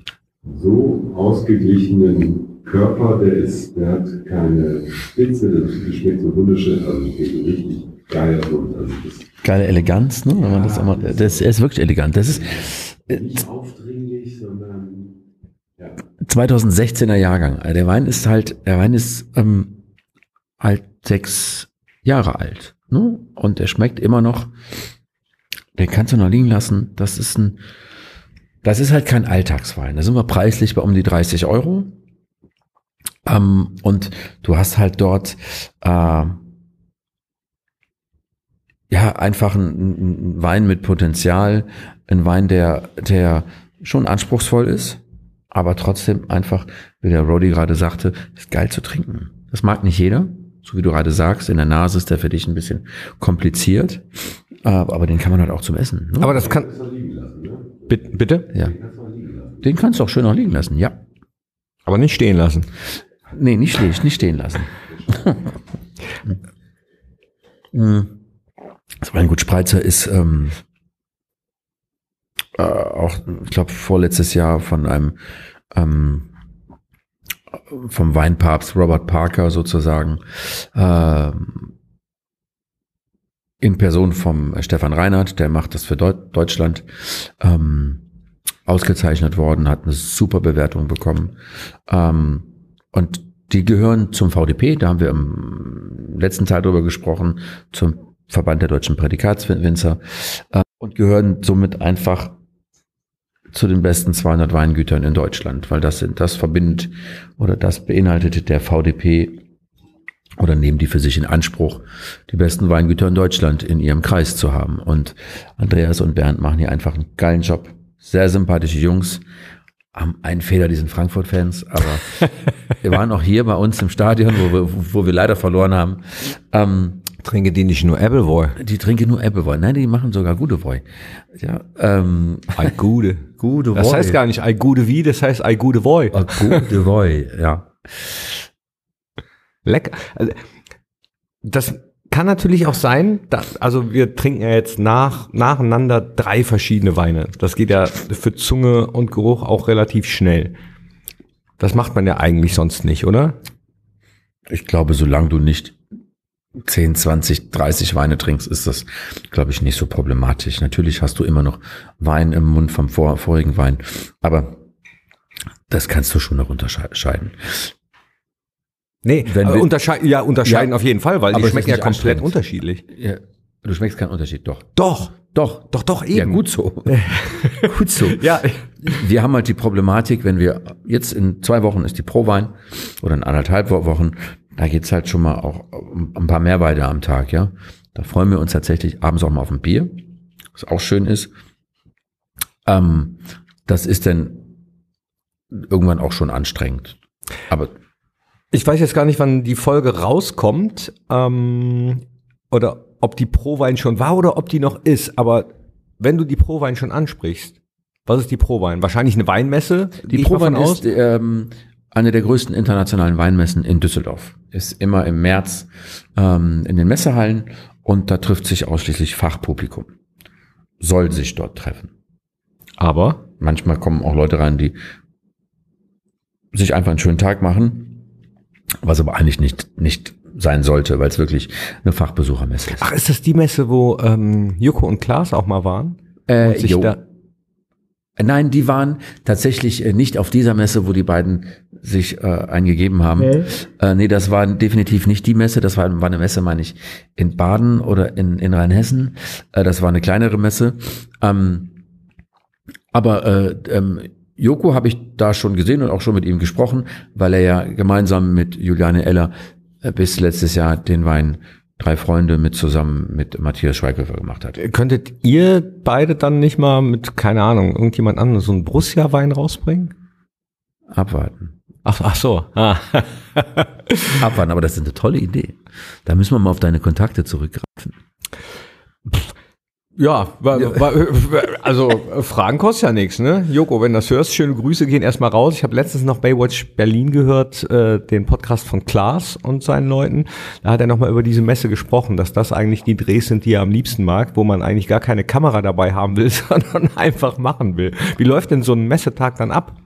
So ausgeglichenen Körper, der ist, der hat keine Spitze, das schmeckt so wunderschön, also schmeckt richtig geil und also das Geile Eleganz, ne? Wenn man das, immer, das er ist wirklich elegant. Das ist äh, nicht aufdringlich, sondern ja. 2016er Jahrgang. Also Der Wein ist halt, der Wein ist ähm, halt sechs Jahre alt. Ne? Und der schmeckt immer noch. Den kannst du noch liegen lassen. Das ist ein, das ist halt kein Alltagswein. Da sind wir preislich bei um die 30 Euro. Ähm, und du hast halt dort äh, ja einfach ein, ein Wein mit Potenzial, ein Wein, der, der schon anspruchsvoll ist, aber trotzdem einfach, wie der Rody gerade sagte, ist geil zu trinken. Das mag nicht jeder, so wie du gerade sagst, in der Nase ist der für dich ein bisschen kompliziert, aber den kann man halt auch zum Essen. Ne? Aber das kann. Kannst du liegen lassen, ne? Bitte? bitte? ja, Kannst du auch liegen lassen. den kannst du auch schön noch liegen lassen, ja. Aber nicht stehen lassen. Nee, nicht nicht stehen lassen. Hm. Das Weingut Spreizer ist ähm, äh, auch, ich glaube, vorletztes Jahr von einem ähm, vom Weinpapst Robert Parker sozusagen ähm, in Person vom Stefan Reinhardt, der macht das für Deu Deutschland, ähm, ausgezeichnet worden, hat eine super Bewertung bekommen. Ähm, und die gehören zum VDP, da haben wir im letzten Teil drüber gesprochen, zum Verband der deutschen Prädikatswinzer äh, und gehören somit einfach zu den besten 200 Weingütern in Deutschland, weil das sind, das verbindet oder das beinhaltet der VDP oder nehmen die für sich in Anspruch, die besten Weingüter in Deutschland in ihrem Kreis zu haben. Und Andreas und Bernd machen hier einfach einen geilen Job. Sehr sympathische Jungs, haben einen Fehler, die sind Frankfurt-Fans, aber wir waren auch hier bei uns im Stadion, wo wir, wo wir leider verloren haben. Ähm, Trinke die nicht nur Appleboy. die trinken nur Appleboy. Nein, die machen sogar gute Boy. Ja, ähm, Ei Gude. gute Das heißt gar nicht Ei Gude wie, das heißt Ei Gude Boy. Ah, gute Boy, ja. Lecker. Also, das kann natürlich auch sein, da, also wir trinken ja jetzt nach, nacheinander drei verschiedene Weine. Das geht ja für Zunge und Geruch auch relativ schnell. Das macht man ja eigentlich sonst nicht, oder? Ich glaube, solange du nicht 10, 20, 30 Weine trinkst, ist das, glaube ich, nicht so problematisch. Natürlich hast du immer noch Wein im Mund vom vor, vorigen Wein, aber das kannst du schon noch unterscheiden. Nee, Wenn aber wir- unterscheiden, ja, unterscheiden Ja, auf jeden Fall, weil aber die schmecken ja komplett unterschiedlich. Ja, du schmeckst keinen Unterschied, doch. Doch, Doch, doch, doch, eben. Ja, gut so. gut so. Ja, Wir haben halt die Problematik, wenn wir jetzt in zwei Wochen ist die Prowein oder in anderthalb Wo- Wochen, da geht's halt schon mal auch ein paar mehr Weine am Tag, ja. Da freuen wir uns tatsächlich abends auch mal auf ein Bier, was auch schön ist. Ähm, das ist dann irgendwann auch schon anstrengend. Aber Ich weiß jetzt gar nicht, wann die Folge rauskommt, ähm, oder ob die Prowein schon war oder ob die noch ist. Aber wenn du die Prowein schon ansprichst, was ist die Prowein? Wahrscheinlich eine Weinmesse? Die Prowein ist ähm, eine der größten internationalen Weinmessen in Düsseldorf. Ist immer im März ähm, in den Messehallen und da trifft sich ausschließlich Fachpublikum. Soll sich dort treffen. Aber Manchmal kommen auch Leute rein, die sich einfach einen schönen Tag machen, was aber eigentlich nicht, nicht sein sollte, weil es wirklich eine Fachbesuchermesse ist. ach, ist das die Messe, wo ähm, Joko und Klaas auch mal waren? Äh, Und sich jo. da, Nein, die waren tatsächlich äh, nicht auf dieser Messe, wo die beiden sich äh, eingegeben haben. Äh, nee, das war definitiv nicht die Messe. Das war, war eine Messe, meine ich, in Baden oder in, in Rheinhessen. Äh, das war eine kleinere Messe. Ähm, aber äh, ähm, Joko habe ich da schon gesehen und auch schon mit ihm gesprochen, weil er ja gemeinsam mit Juliane Eller äh, bis letztes Jahr den Wein Drei Freunde mit zusammen mit Matthias Schweighöfer gemacht hat. könntet ihr beide dann nicht mal mit, keine Ahnung, irgendjemand anderes so einen Borussia-Wein rausbringen? Abwarten. Ach, ach so. Ah. Abwarten, aber das ist eine tolle Idee. Da müssen wir mal auf deine Kontakte zurückgreifen. Ja, also äh, Fragen kostet ja nichts, ne? Joko, wenn du das hörst, schöne Grüße gehen erstmal raus. Ich habe letztens noch Baywatch Berlin gehört, äh, den Podcast von Klaas und seinen Leuten. Da hat er nochmal über diese Messe gesprochen, dass das eigentlich die Drehs sind, die er am liebsten mag, wo man eigentlich gar keine Kamera dabei haben will, sondern einfach machen will. Wie läuft denn so ein Messetag dann ab?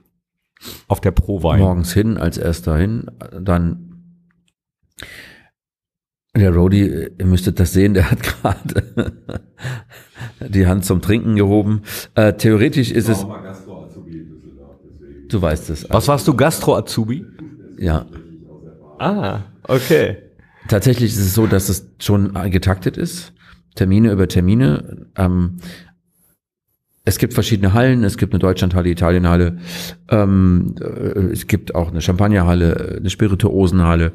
Auf der Pro-Wein. morgens hin, als erster hin, dann der Roadie, ihr müsstet das sehen, der hat gerade die Hand zum Trinken gehoben. Äh, theoretisch ist es, du weißt es. Was warst du, Gastro-Azubi? Ja, Ah, okay. tatsächlich ist es so, dass es schon getaktet ist. Termine über Termine. Ähm, es gibt verschiedene Hallen. Es gibt eine Deutschlandhalle, Italienhalle. Ähm, äh, es gibt auch eine Champagnerhalle, eine Spirituosenhalle.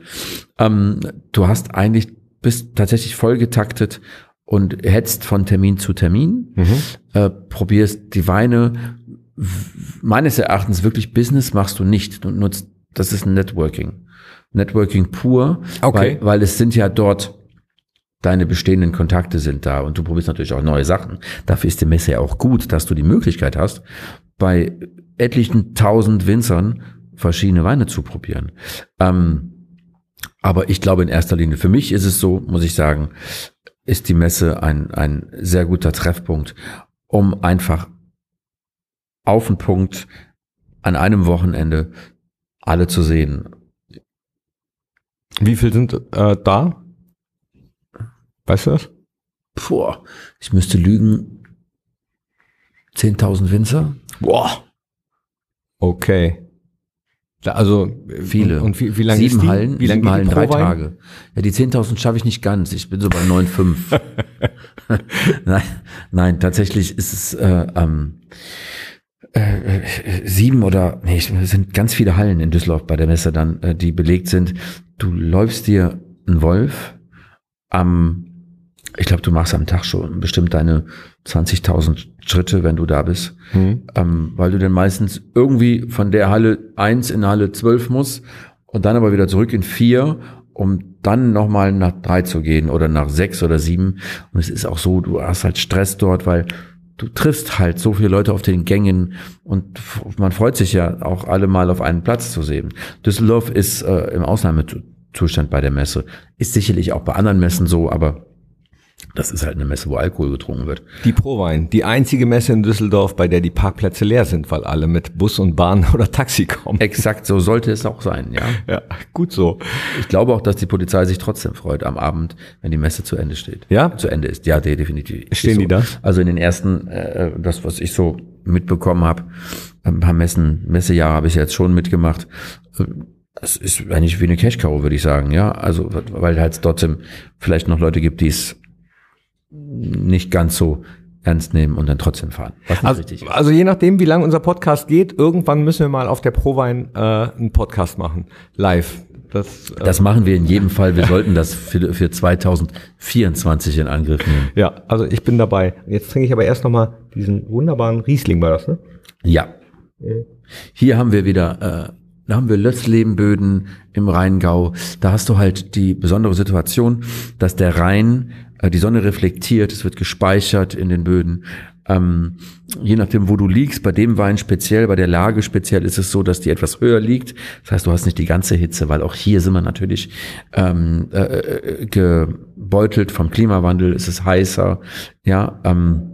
Ähm, du hast eigentlich bist tatsächlich voll getaktet und hetzt von Termin zu Termin. Äh, probierst die Weine. Meines Erachtens wirklich Business machst du nicht. Du nutzt, das ist ein Networking. Networking pur, Okay. weil, weil es sind ja dort deine bestehenden Kontakte sind da und du probierst natürlich auch neue Sachen. Dafür ist die Messe ja auch gut, dass du die Möglichkeit hast, bei etlichen tausend Winzern verschiedene Weine zu probieren. Ähm, aber ich glaube in erster Linie, für mich ist es so, muss ich sagen, ist die Messe ein, ein sehr guter Treffpunkt, um einfach auf den Punkt an einem Wochenende alle zu sehen. Wie viel sind äh, da? Weißt du das? Puh, ich müsste lügen. 10.000 Winzer? Boah. Okay. Also Viele. Und, und wie, wie lange sieben ist die? Hallen, wie lange sieben Hallen, drei Prowein? Tage. Ja, die 10.000 schaffe ich nicht ganz. Ich bin so bei 9,5. nein, nein, tatsächlich ist es äh, ähm, äh, äh, sieben oder nee, es sind ganz viele Hallen in Düsseldorf bei der Messe dann, äh, die belegt sind. Du läufst dir einen Wolf am, ich glaube, du machst am Tag schon bestimmt deine 20.000 Schritte, wenn du da bist, Hm. ähm, weil du dann meistens irgendwie von der Halle 1 in Halle 12 musst und dann aber wieder zurück in 4, um dann nochmal nach 3 zu gehen oder nach 6 oder 7. Und es ist auch so, du hast halt Stress dort, weil du triffst halt so viele Leute auf den Gängen und man freut sich ja auch alle mal auf einen Platz zu sehen. Düsseldorf ist äh, im Ausnahmezustand bei der Messe. Ist sicherlich auch bei anderen Messen so, aber das ist halt eine Messe, wo Alkohol getrunken wird. Die Prowein, die einzige Messe in Düsseldorf, bei der die Parkplätze leer sind, weil alle mit Bus und Bahn oder Taxi kommen. Exakt so sollte es auch sein, ja. Ja, gut so. Ich glaube auch, dass die Polizei sich trotzdem freut am Abend, wenn die Messe zu Ende steht. Ja? Zu Ende ist. Ja, de- definitiv. Stehen Ist die so. da? Also in den ersten, äh, das, was ich so mitbekommen habe, ein paar Messen, Messejahre habe ich jetzt schon mitgemacht. Es ist eigentlich wie eine Cash-Cow, würde ich sagen, ja. Also, weil halt trotzdem vielleicht noch Leute gibt, die es nicht ganz so ernst nehmen und dann trotzdem fahren. Also, also je nachdem, wie lang unser Podcast geht, irgendwann müssen wir mal auf der Prowein äh, einen Podcast machen. Live. Das, äh, Das machen wir in jedem Fall. Wir sollten das für, für 2024 in Angriff nehmen. ja, also ich bin dabei. Jetzt trinke ich aber erst nochmal diesen wunderbaren Riesling, war das, ne? Ja. Hier haben wir wieder, äh, da haben wir Lötzlebenböden im Rheingau. Da hast du halt die besondere Situation, dass der Rhein die Sonne reflektiert, es wird gespeichert in den Böden. Ähm, je nachdem, wo du liegst, bei dem Wein speziell, bei der Lage speziell ist es so, dass die etwas höher liegt. Das heißt, du hast nicht die ganze Hitze, weil auch hier sind wir natürlich ähm, äh, äh, gebeutelt vom Klimawandel. Es ist heißer, ja. Ähm,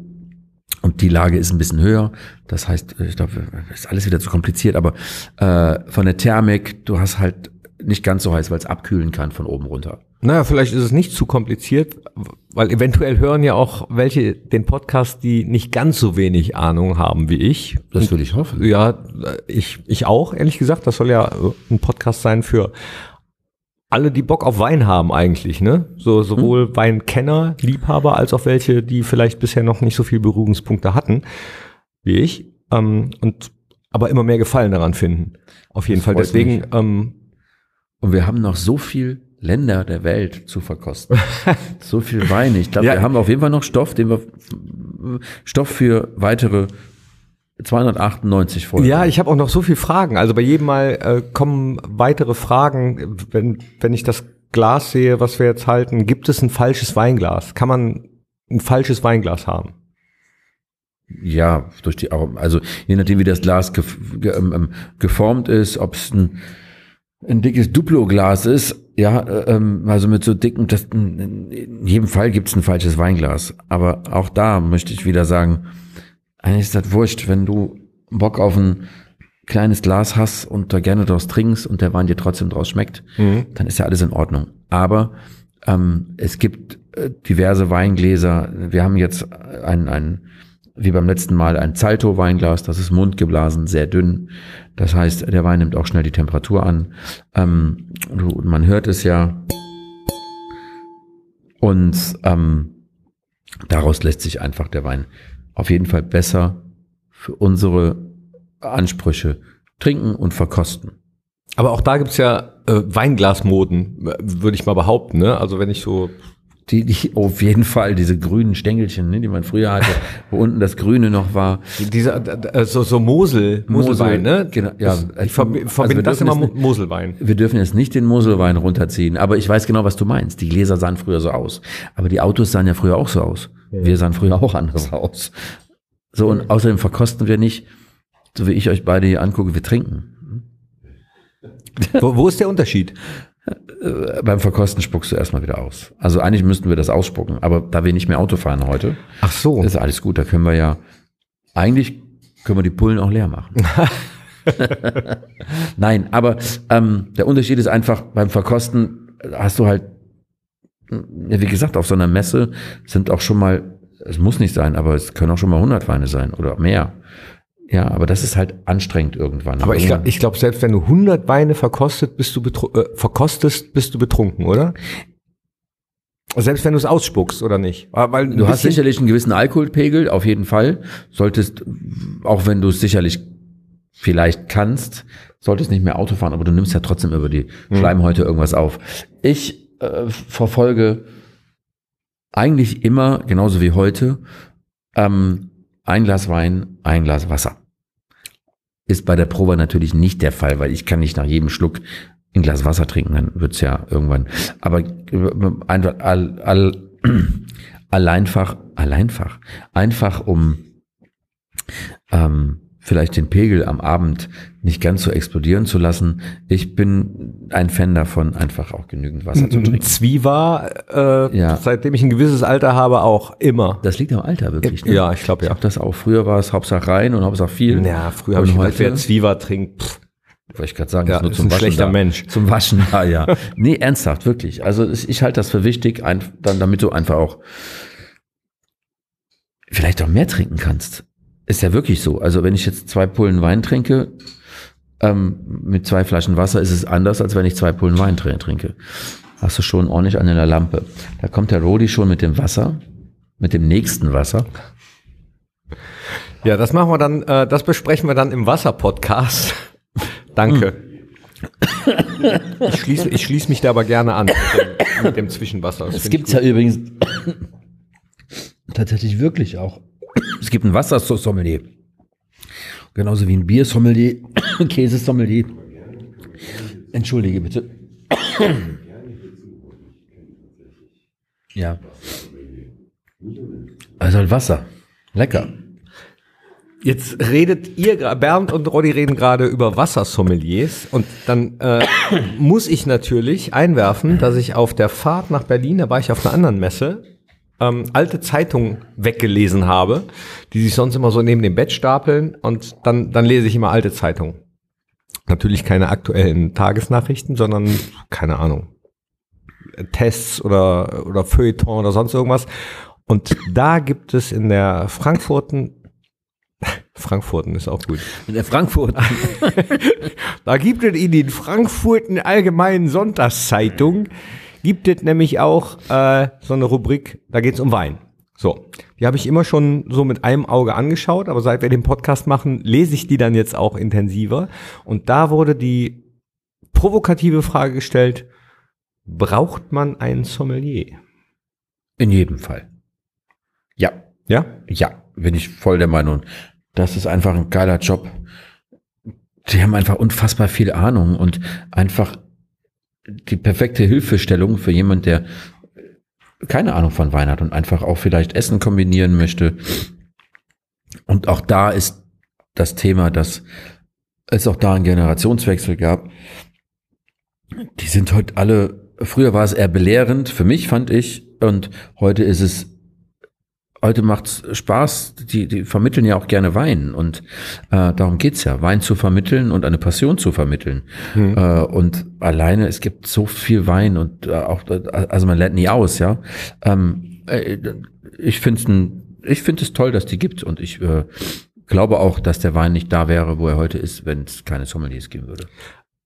und die Lage ist ein bisschen höher. Das heißt, ich glaube, ist alles wieder zu kompliziert, aber äh, von der Thermik, du hast halt nicht ganz so heiß, weil es abkühlen kann von oben runter. Naja, vielleicht ist es nicht zu kompliziert, weil eventuell hören ja auch welche den Podcast, die nicht ganz so wenig Ahnung haben wie ich. Das würde ich hoffen. Ja, ich, ich auch, ehrlich gesagt. Das soll ja ein Podcast sein für alle, die Bock auf Wein haben eigentlich, ne? So, sowohl Weinkenner, Liebhaber, als auch welche, die vielleicht bisher noch nicht so viel Berührungspunkte hatten, wie ich, ähm, und aber immer mehr Gefallen daran finden. Auf jeden Das Fall. Deswegen, ähm, Und wir haben noch so viel Länder der Welt zu verkosten. so viel Weine. Ich glaube, Ja. wir haben auf jeden Fall noch Stoff, den wir Stoff für weitere 298 Folgen. Ja, ich habe auch noch so viele Fragen. Also bei jedem Mal äh, kommen weitere Fragen. Wenn, wenn ich das Glas sehe, was wir jetzt halten, gibt es ein falsches Weinglas? Kann man ein falsches Weinglas haben? Ja, durch die. Also je nachdem, wie das Glas gef ge ähm, ähm, geformt ist, ob es ein, ein dickes Duplo-Glas ist, ja, äh, ähm, also mit so dicken, das, in jedem Fall gibt es ein falsches Weinglas. Aber auch da möchte ich wieder sagen, eigentlich ist das wurscht, wenn du Bock auf ein kleines Glas hast und da gerne draus trinkst und der Wein dir trotzdem draus schmeckt, Mhm. dann ist ja alles in Ordnung. Aber ähm, es gibt äh, diverse Weingläser. Wir haben jetzt ein, ein wie beim letzten Mal ein Zalto-Weinglas, das ist mundgeblasen, sehr dünn. Das heißt, der Wein nimmt auch schnell die Temperatur an. Ähm, man hört es ja. Und ähm, daraus lässt sich einfach der Wein auf jeden Fall besser für unsere Ansprüche trinken und verkosten. Aber auch da gibt's ja äh, Weinglasmoden, würde ich mal behaupten. Ne? Also wenn ich so Die, die auf jeden Fall, diese grünen Stängelchen, ne, die man früher hatte, wo unten das Grüne noch war. diese äh, so, Mosel, Moselwein, ne? Genau, ja. Das, ich verbi- Also verbinde wir das immer mit Moselwein. Wir dürfen jetzt nicht den Moselwein runterziehen, aber ich weiß genau, was du meinst. Die Gläser sahen früher so aus. Aber die Autos sahen ja früher auch so aus. Wir sahen früher auch anders aus. So, und außerdem verkosten wir nicht, so wie ich euch beide hier angucke, wir trinken. Wo, wo ist der Unterschied? Äh, Beim Verkosten spuckst du erstmal wieder aus. Also eigentlich müssten wir das ausspucken, aber da wir nicht mehr Auto fahren heute, Ach so. ist alles gut. Da können wir ja, eigentlich können wir die Pullen auch leer machen. Nein, aber ähm, der Unterschied ist einfach, beim Verkosten hast du halt, wie gesagt, auf so einer Messe sind auch schon mal, es muss nicht sein, aber es können auch schon mal 100 Weine sein oder mehr. Ja, aber das ist halt anstrengend irgendwann. Aber ich glaube, ich glaub, selbst wenn du 100 Weine verkostet, bist du äh, verkostest, bist du betrunken, oder? Selbst wenn du es ausspuckst, oder nicht? Aber Weil Du hast sicherlich einen gewissen Alkoholpegel, auf jeden Fall. Solltest, auch wenn du es sicherlich vielleicht kannst, solltest nicht mehr Auto fahren, aber du nimmst ja trotzdem über die Schleimhäute irgendwas auf. Ich äh, verfolge eigentlich immer, genauso wie heute, ähm, ein Glas Wein, ein Glas Wasser. Ist bei der Probe natürlich nicht der Fall, weil ich kann nicht nach jedem Schluck ein Glas Wasser trinken, dann wird's ja irgendwann. Aber äh, einfach all, all, alleinfach, alleinfach, einfach um ähm, vielleicht den Pegel am Abend nicht ganz so explodieren zu lassen. Ich bin ein Fan davon, einfach auch genügend Wasser zu trinken. Zwiewa, äh, Ja. seitdem ich ein gewisses Alter habe, auch immer. Das liegt am Alter wirklich. Ne? Ja, ich glaube ja. hab das auch. Früher war es Hauptsache rein und Hauptsache viel. Ja, früher habe ich heute, wer Zwiewa trinkt, pff, wollte ich gerade sagen, Ja, ist nur ist zum ein Waschen schlechter da. Mensch. Zum Waschen, ja, ja. Nee, ernsthaft, wirklich. Also ich, ich halte das für wichtig, ein, dann, damit du einfach auch vielleicht auch mehr trinken kannst. Ist ja wirklich so. Also wenn ich jetzt zwei Pullen Wein trinke, ähm, mit zwei Flaschen Wasser ist es anders, als wenn ich zwei Pullen Wein trin- trinke. Hast du schon ordentlich an der Lampe. Da kommt der Rodi schon mit dem Wasser, mit dem nächsten Wasser. Ja, das machen wir dann, äh, das besprechen wir dann im Wasser-Podcast. Danke. Ich schließe, ich schließe mich da aber gerne an mit dem, mit dem Zwischenwasser. Das Es gibt's ja übrigens tatsächlich wirklich auch. Es gibt ein Wassersommelier. Genauso wie ein Biersommelier, Käsesommelier. Entschuldige bitte. Ja. Also halt Wasser. Lecker. Jetzt redet ihr, Bernd und Roddy reden gerade über Wassersommeliers und dann äh, muss ich natürlich einwerfen, dass ich auf der Fahrt nach Berlin, da war ich auf einer anderen Messe, ähm, alte Zeitungen weggelesen habe, die sich sonst immer so neben dem Bett stapeln und dann, dann lese ich immer alte Zeitungen. Natürlich keine aktuellen Tagesnachrichten, sondern keine Ahnung, Tests oder, oder Feuilleton oder sonst irgendwas. Und da gibt es in der Frankfurten Frankfurten ist auch gut. In der Frankfurt. Da gibt es in den Frankfurten Allgemeinen Sonntagszeitung, gibt es nämlich auch äh, so eine Rubrik, da geht es um Wein. So, die habe ich immer schon so mit einem Auge angeschaut, aber seit wir den Podcast machen, lese ich die dann jetzt auch intensiver. Und da wurde die provokative Frage gestellt, braucht man einen Sommelier? In jedem Fall. Ja. Ja? Ja, bin ich voll der Meinung. Das ist einfach ein geiler Job. Die haben einfach unfassbar viel Ahnung und einfach die perfekte Hilfestellung für jemand, der keine Ahnung von Wein hat und einfach auch vielleicht Essen kombinieren möchte. Und auch da ist das Thema, dass es auch da einen Generationswechsel gab. Die sind heute alle, früher war es eher belehrend, für mich fand ich, und heute ist es heute macht's Spaß, die, die vermitteln ja auch gerne Wein und äh, darum geht's ja, Wein zu vermitteln und eine Passion zu vermitteln. Hm. Äh, und alleine, es gibt so viel Wein und äh, auch, also man lernt nie aus, ja. Ähm, äh, ich finde es ich finde es toll, dass die gibt und ich äh, glaube auch, dass der Wein nicht da wäre, wo er heute ist, wenn es keine Sommeliers geben würde.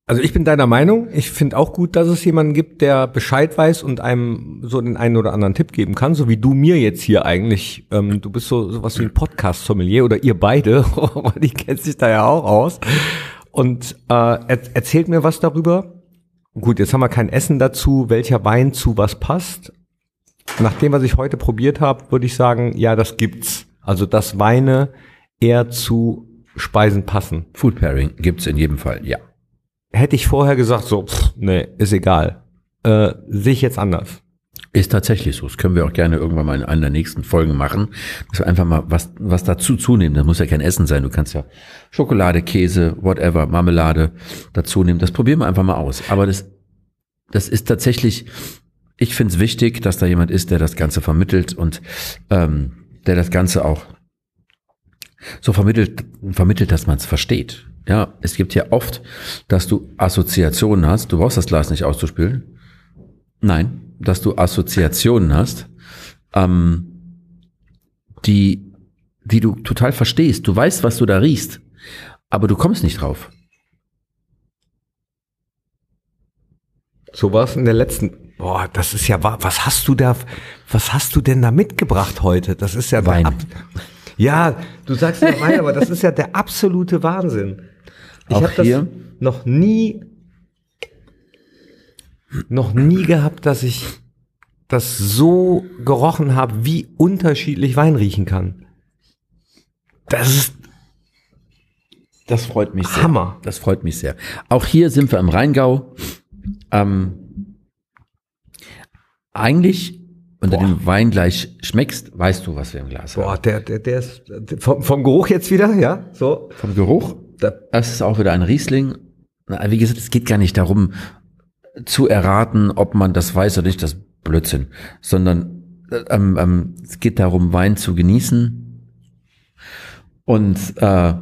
Also ich bin deiner Meinung. Ich finde auch gut, dass es jemanden gibt, der Bescheid weiß und einem so den einen oder anderen Tipp geben kann, so wie du mir jetzt hier eigentlich. Ähm, du bist so sowas wie ein Podcast-Sommelier oder ihr beide, die kennt sich da ja auch aus. Und äh, er, erzählt mir was darüber. Gut, jetzt haben wir kein Essen dazu, welcher Wein zu was passt. Nach dem, was ich heute probiert habe, würde ich sagen, ja, das gibt's. Also dass Weine eher zu Speisen passen. Food Pairing gibt's in jedem Fall, ja hätte ich vorher gesagt, so, pff, nee, ist egal. Äh, Sehe ich jetzt anders. Ist tatsächlich so. Das können wir auch gerne irgendwann mal in einer der nächsten Folgen machen. Dass wir einfach mal was, was dazu zunehmen. Das muss ja kein Essen sein. Du kannst ja Schokolade, Käse, whatever, Marmelade dazu nehmen. Das probieren wir einfach mal aus. Aber das, das ist tatsächlich, ich finde es wichtig, dass da jemand ist, der das Ganze vermittelt und ähm, der das Ganze auch so vermittelt, vermittelt, dass man es versteht. Ja, es gibt ja oft, dass du Assoziationen hast. Du brauchst das Glas nicht auszuspülen. Nein, dass du Assoziationen hast, ähm, die, die du total verstehst. Du weißt, was du da riechst, aber du kommst nicht drauf. So war es in der letzten. Boah, das ist ja was hast du da? Was hast du denn da mitgebracht heute? Das ist ja Wein. Ja, du sagst ja Wein, aber das ist ja der absolute Wahnsinn. Ich habe das noch nie, noch nie gehabt, dass ich das so gerochen habe, wie unterschiedlich Wein riechen kann. Das ist das freut mich sehr. Hammer. Das freut mich sehr. Auch hier sind wir im Rheingau. Ähm, eigentlich, wenn Boah. du den Wein gleich schmeckst, weißt du, was wir im Glas Boah, haben. Boah, der, der, der ist vom, vom Geruch jetzt wieder, ja? So. Vom Geruch? Das ist auch wieder ein Riesling. Wie gesagt, es geht gar nicht darum zu erraten, ob man das weiß oder nicht, das Blödsinn, sondern ähm, ähm, es geht darum, Wein zu genießen. Und äh,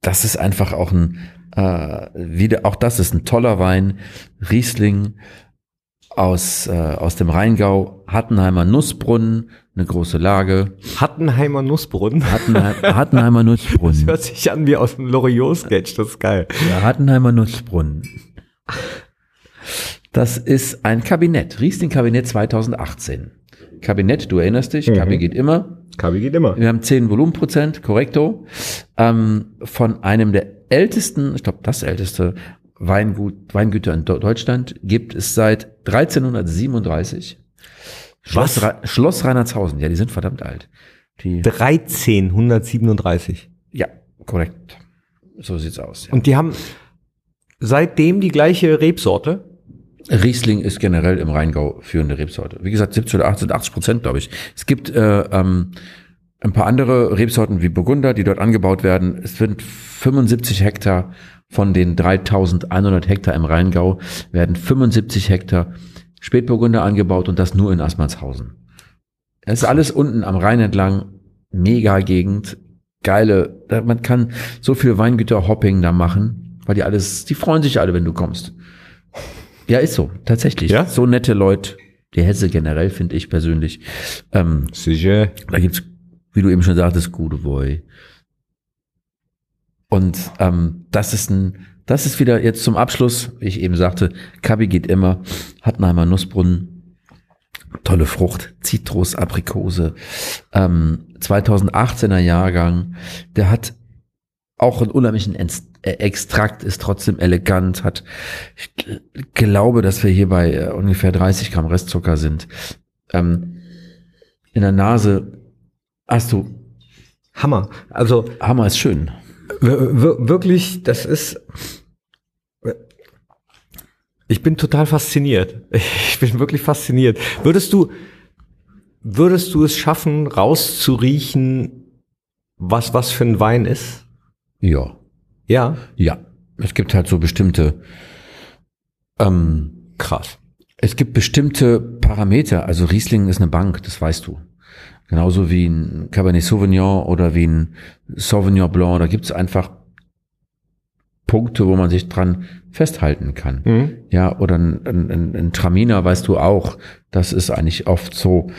das ist einfach auch ein, äh, wieder, auch das ist ein toller Wein, Riesling aus, äh, aus dem Rheingau, Hattenheimer Nussbrunnen, eine große Lage. Hattenheimer Nussbrunnen. Hattenheim, Hattenheimer Nussbrunnen. Das hört sich an wie aus einem Loriot-Sketch, das ist geil. Ja, Hattenheimer Nussbrunnen. Das ist ein Kabinett, Riesling-Kabinett 2018. Kabinett, du erinnerst dich, mhm. KB geht immer. KB geht immer. Wir haben 10 Volumenprozent, korrekto, ähm, von einem der ältesten, ich glaube das älteste Weingut, Weingüter in Deutschland gibt es seit 1337. Schloss, Schloss Reinhardshausen, ja, die sind verdammt alt. Die 1337. Ja, korrekt. So sieht's aus. Ja. Und die haben seitdem die gleiche Rebsorte? Riesling ist generell im Rheingau führende Rebsorte. Wie gesagt, 70 oder 80, 80 Prozent, glaube ich. Es gibt äh, ähm, ein paar andere Rebsorten wie Burgunder, die dort angebaut werden. Es sind 75 Hektar von den 3100 Hektar im Rheingau werden 75 Hektar Spätburgunder angebaut und das nur in Assmannshausen. Es ist alles unten am Rhein entlang, mega Gegend, geile, man kann so viel Weingüter-Hopping da machen, weil die alles, die freuen sich alle, wenn du kommst. Ja, ist so, tatsächlich. Ja? So nette Leute, die Hesse generell, finde ich persönlich. Ähm, Sicher. Da gibt's, wie du eben schon sagtest, gute Boy. Und ähm, das ist ein, das ist wieder jetzt zum Abschluss, wie ich eben sagte, Kabi geht immer, Hattenheimer Nussbrunnen, tolle Frucht, Zitrus, Aprikose, ähm, 2018er Jahrgang, der hat auch einen unheimlichen äh, Extrakt, ist trotzdem elegant, hat, ich glaube, dass wir hier bei äh, ungefähr 30 Gramm Restzucker sind. Ähm, in der Nase hast du Hammer. Also Hammer ist schön wirklich, das ist. Ich bin total fasziniert. Ich bin wirklich fasziniert. Würdest du, würdest du es schaffen, rauszuriechen, was was für ein Wein ist? Ja. Ja. Ja. Es gibt halt so bestimmte. Ähm, Krass. Es gibt bestimmte Parameter. Also Riesling ist eine Bank, das weißt du. Genauso wie ein Cabernet Sauvignon oder wie ein Sauvignon Blanc. Da gibt's einfach Punkte, wo man sich dran festhalten kann. Mhm. Ja, oder ein, ein, ein Traminer, weißt du auch, das ist eigentlich oft so,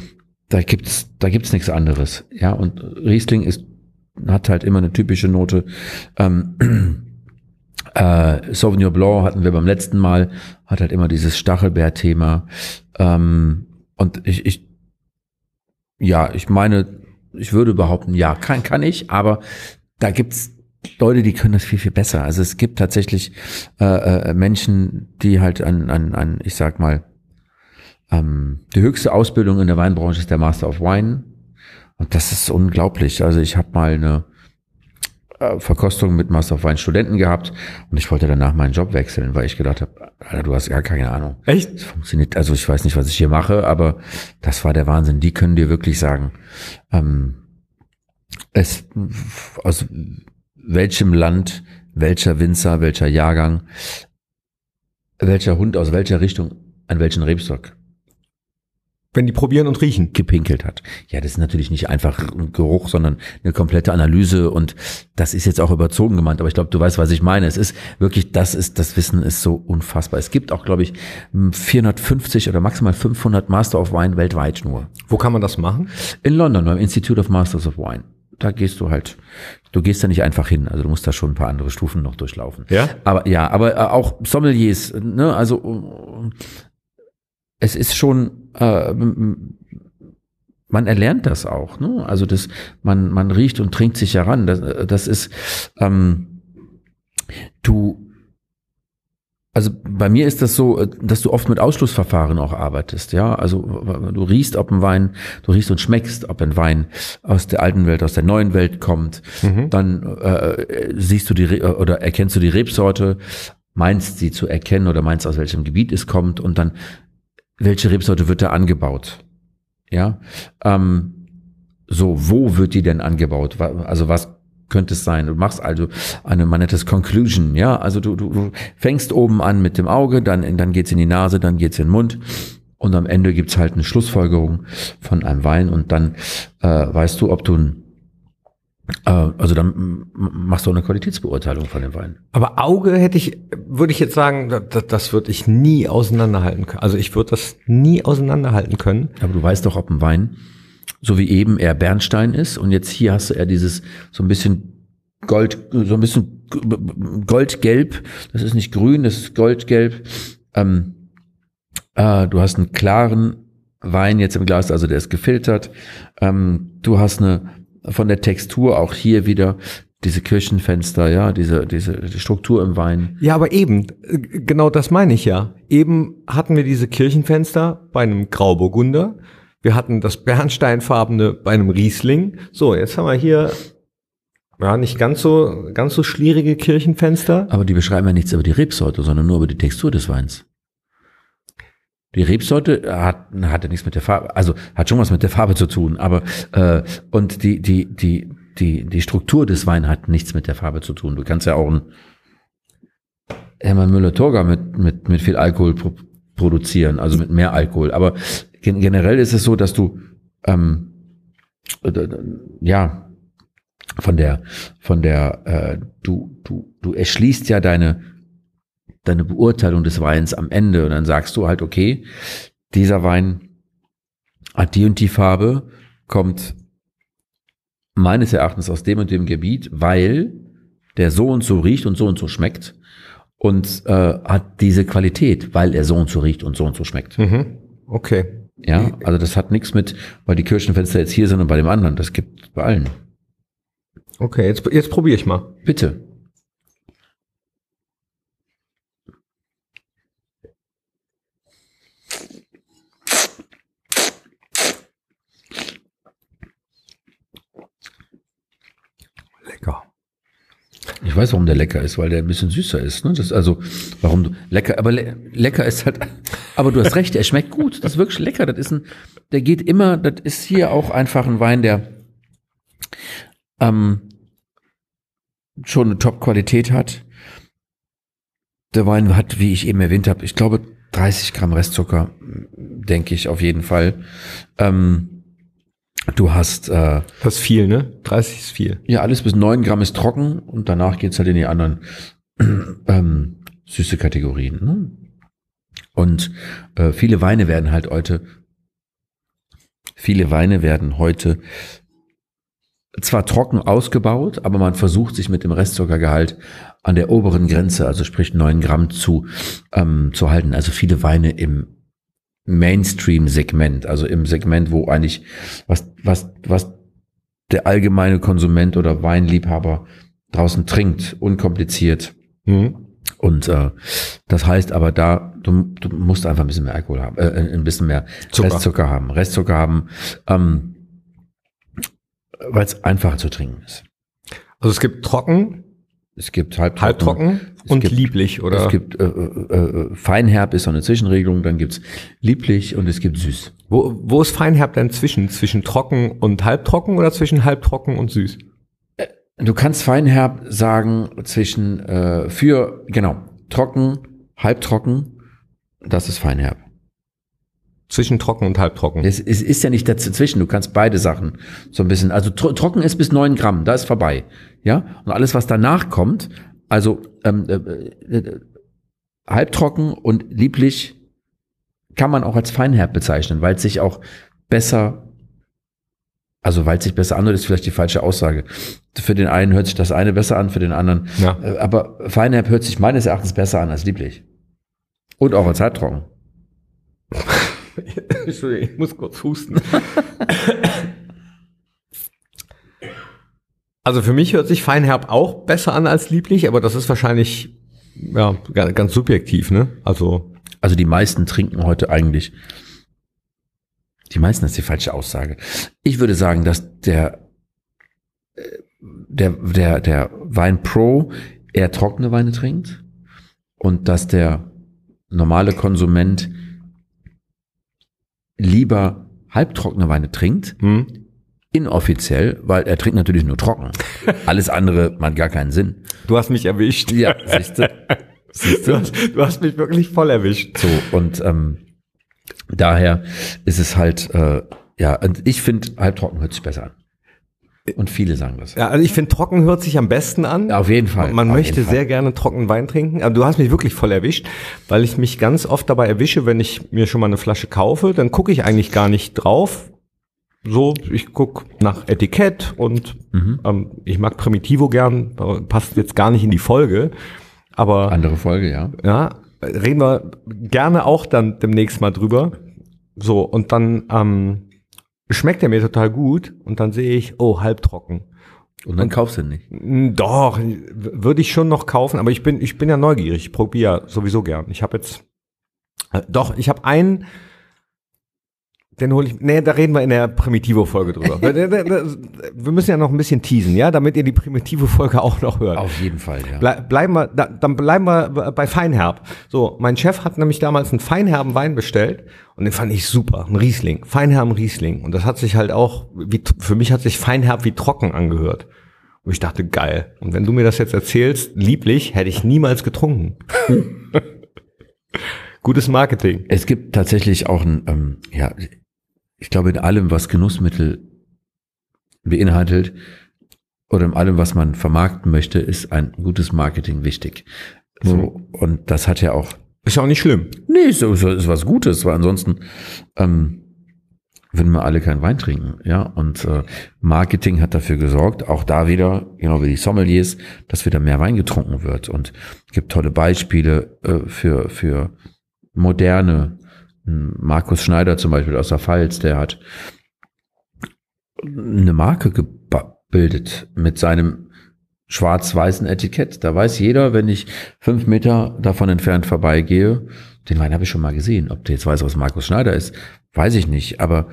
da gibt's, da gibt's nichts anderes. Ja, und Riesling ist, hat halt immer eine typische Note. Ähm, äh, Sauvignon Blanc hatten wir beim letzten Mal, hat halt immer dieses Stachelbeer-Thema. Ähm, und ich, ich, ja, ich meine, ich würde behaupten, ja, kann, kann ich, aber da gibt's Leute, die können das viel, viel besser. Also es gibt tatsächlich äh, äh, Menschen, die halt an, an, an, ich sag mal, ähm, die höchste Ausbildung in der Weinbranche ist der Master of Wine. Und das ist unglaublich. Also ich habe mal eine äh, Verkostung mit Master of Wine Studenten gehabt und ich wollte danach meinen Job wechseln, weil ich gedacht habe, Alter, du hast gar keine Ahnung. Echt? Das funktioniert, also ich weiß nicht, was ich hier mache, aber das war der Wahnsinn. Die können dir wirklich sagen, ähm, es aus welchem Land, welcher Winzer, welcher Jahrgang, welcher Hund aus welcher Richtung an welchen Rebstock Wenn die probieren und riechen. gepinkelt hat. Ja, das ist natürlich nicht einfach ein Geruch, sondern eine komplette Analyse und das ist jetzt auch überzogen gemeint, aber ich glaube, du weißt, was ich meine. Es ist wirklich, das ist, das Wissen ist so unfassbar. Es gibt auch, glaube ich, 450 oder maximal 500 Master of Wine weltweit nur. Wo kann man das machen? In London beim Institute of Masters of Wine. Da gehst du halt, du gehst da nicht einfach hin. Also du musst da schon ein paar andere Stufen noch durchlaufen. Ja? Aber ja, aber äh, auch Sommeliers, ne, also es ist schon, äh, man erlernt das auch, ne? Also das, man, man riecht und trinkt sich heran. Das, äh, das ist, ähm, du, also bei mir ist das so, äh, dass du oft mit Ausschlussverfahren auch arbeitest, ja. Also du riechst, ob ein Wein, du riechst und schmeckst, ob ein Wein aus der alten Welt, aus der neuen Welt kommt. Dann äh, siehst du die Re- oder erkennst du die Rebsorte, meinst sie zu erkennen oder meinst aus welchem Gebiet es kommt und dann welche Rebsorte wird da angebaut, ja. Ähm, so, wo wird die denn angebaut? Also was könnte es sein? Du machst also eine, man nennt das Conclusion, ja. Also du, du, du fängst oben an mit dem Auge, dann, dann geht's in die Nase, dann geht's in den Mund und am Ende gibt's halt eine Schlussfolgerung von einem Wein und dann äh, weißt du, ob du ein also dann machst du auch eine Qualitätsbeurteilung von dem Wein. Aber Auge hätte ich, würde ich jetzt sagen, das, das würde ich nie auseinanderhalten können. Also ich würde das nie auseinanderhalten können. Aber du weißt doch, ob ein Wein, so wie eben eher Bernstein ist und jetzt hier hast du eher dieses so ein bisschen Gold, so ein bisschen Goldgelb. Das ist nicht grün, das ist Goldgelb. Ähm, äh, du hast einen klaren Wein jetzt im Glas, also der ist gefiltert. Ähm, du hast eine von der Textur auch hier wieder diese Kirchenfenster, ja, diese, diese die Struktur im Wein. Ja, aber eben, äh, genau das meine ich ja. Eben hatten wir diese Kirchenfenster bei einem Grauburgunder. Wir hatten das Bernsteinfarbene bei einem Riesling. So, jetzt haben wir hier ja nicht ganz so ganz so schlierige Kirchenfenster. Aber die beschreiben ja nichts über die Rebsorte, sondern nur über die Textur des Weins. Die Rebsorte hat, hat ja nichts mit der Farbe, also hat schon was mit der Farbe zu tun, aber äh, und die, die, die, die, die Struktur des Weins hat nichts mit der Farbe zu tun. Du kannst ja auch ein Hermann Müller-Torger mit, mit, mit viel Alkohol pro produzieren, also mit mehr Alkohol. Aber gen generell ist es so, dass du ähm, äh, ja von der von der äh, du du du erschließt ja deine deine Beurteilung des Weins am Ende und dann sagst du halt okay dieser Wein hat die und die Farbe kommt meines Erachtens aus dem und dem Gebiet weil der so und so riecht und so und so schmeckt und äh, hat diese Qualität weil er so und so riecht und so und so schmeckt Mhm. Okay. ja also das hat nichts mit weil die Kirchenfenster jetzt hier sind und bei dem anderen das gibt bei allen Okay, jetzt, jetzt probiere ich mal. bitte Ich weiß, warum der lecker ist, weil der ein bisschen süßer ist. Ne? Das also, warum du lecker, aber le lecker ist halt, aber du hast recht, er schmeckt gut. Das ist wirklich lecker. Das ist ein, der geht immer, das ist hier auch einfach ein Wein, der ähm, schon eine Top-Qualität hat. Der Wein hat, wie ich eben erwähnt habe, ich glaube 30 Gramm Restzucker, denke ich auf jeden Fall. Ähm, Du hast äh, Das ist viel, ne? 30 ist viel. ja alles bis 9 Gramm ist trocken und danach geht's halt in die anderen ähm, süße Kategorien. Ne? Und äh, viele Weine werden halt heute, viele Weine werden heute zwar trocken ausgebaut, aber man versucht sich mit dem Restzuckergehalt an der oberen Grenze, also sprich 9 Gramm zu, ähm, zu halten. Also viele Weine im Mainstream-Segment, also im Segment, wo eigentlich was, was, was der allgemeine Konsument oder Weinliebhaber draußen trinkt, unkompliziert. Mhm. Und äh, das heißt aber da, du, du musst einfach ein bisschen mehr Alkohol haben, äh, ein bisschen mehr Zucker. Restzucker haben, Restzucker haben, ähm, weil es einfacher zu trinken ist. Also es gibt trocken, Es gibt halbtrocken, halbtrocken und gibt- lieblich, oder? Es gibt äh, äh, äh, Feinherb ist so eine Zwischenregelung, dann gibt's lieblich und es gibt süß. wo, wo ist Feinherb denn zwischen? Zwischen trocken und halbtrocken oder zwischen halbtrocken und süß? Du kannst Feinherb sagen zwischen äh, für genau trocken, halbtrocken, das ist Feinherb. Zwischen trocken und halbtrocken. Es, es ist ja nicht dazwischen, du kannst beide Sachen so ein bisschen, also tro trocken ist bis 9 Gramm, da ist vorbei. Ja, und alles, was danach kommt, also ähm, äh, äh, halbtrocken und lieblich, kann man auch als Feinherb bezeichnen, weil es sich auch besser, also weil es sich besser anhört, ist vielleicht die falsche Aussage. Für den einen hört sich das eine besser an, für den anderen. Ja. Äh, aber Feinherb hört sich meines Erachtens besser an als lieblich. Und auch als halbtrocken. Entschuldigung, ich muss kurz husten. Also für mich hört sich Feinherb auch besser an als lieblich, aber das ist wahrscheinlich ja ga- ganz subjektiv, ne? Also Also die meisten trinken heute eigentlich. Die meisten ist die falsche Aussage. Ich würde sagen, dass der äh, der der der Wein Pro eher trockene Weine trinkt und dass der normale Konsument lieber halbtrockene Weine trinkt, hm? inoffiziell, weil er trinkt natürlich nur trocken. Alles andere macht gar keinen Sinn. du hast mich erwischt. Ja, siehst du. Siehst Du du? hast, du hast mich wirklich voll erwischt. So, und ähm, daher ist es halt, äh, ja, und ich finde, halbtrocken hört sich besser an. Und viele sagen das. Ja, also ich finde trocken hört sich am besten an. Auf jeden Fall. Man auf möchte jeden Fall. sehr gerne trockenen Wein trinken. Aber du hast mich wirklich voll erwischt, weil ich mich ganz oft dabei erwische, wenn ich mir schon mal eine Flasche kaufe, dann gucke ich eigentlich gar nicht drauf. So, ich guck nach Etikett und Mhm. ähm, ich mag Primitivo gern, passt jetzt gar nicht in die Folge. Aber Andere Folge, ja. ja, reden wir gerne auch dann demnächst mal drüber. So, und dann ähm, schmeckt er mir total gut und dann sehe ich, oh, halbtrocken. Und dann kaufst du nicht. Mm, Doch, würde ich schon noch kaufen, aber ich bin, ich bin ja neugierig. Ich probiere sowieso gern. Ich habe jetzt, äh, doch, ich habe einen, den hole ich, nee, da reden wir in der Primitivo-Folge drüber. wir müssen ja noch ein bisschen teasen, ja, damit ihr die Primitivo-Folge auch noch hört. Auf jeden Fall, ja. Ble bleiben wir, da, dann bleiben wir bei Feinherb. So, mein Chef hat nämlich damals einen feinherben Wein bestellt und den fand ich super, ein Riesling, feinherben Riesling. Und das hat sich halt auch, wie, für mich hat sich feinherb wie trocken angehört. Und ich dachte, geil. Und wenn du mir das jetzt erzählst, lieblich, hätte ich niemals getrunken. Gutes Marketing. Es gibt tatsächlich auch ein, ähm, ja, ich glaube, in allem, was Genussmittel beinhaltet oder in allem, was man vermarkten möchte, ist ein gutes Marketing wichtig. So, und das hat ja auch Ist ja auch nicht schlimm. Nee, ist, ist, ist was Gutes, weil ansonsten ähm, würden wir alle keinen Wein trinken. Ja, und äh, Marketing hat dafür gesorgt, auch da wieder, genau wie die Sommeliers, dass wieder mehr Wein getrunken wird. Und es gibt tolle Beispiele äh, für, für moderne. Markus Schneider zum Beispiel aus der Pfalz, der hat eine Marke gebildet mit seinem schwarz-weißen Etikett. Da weiß jeder, wenn ich fünf Meter davon entfernt vorbeigehe, den Wein habe ich schon mal gesehen. Ob der jetzt weiß, was Markus Schneider ist, weiß ich nicht. Aber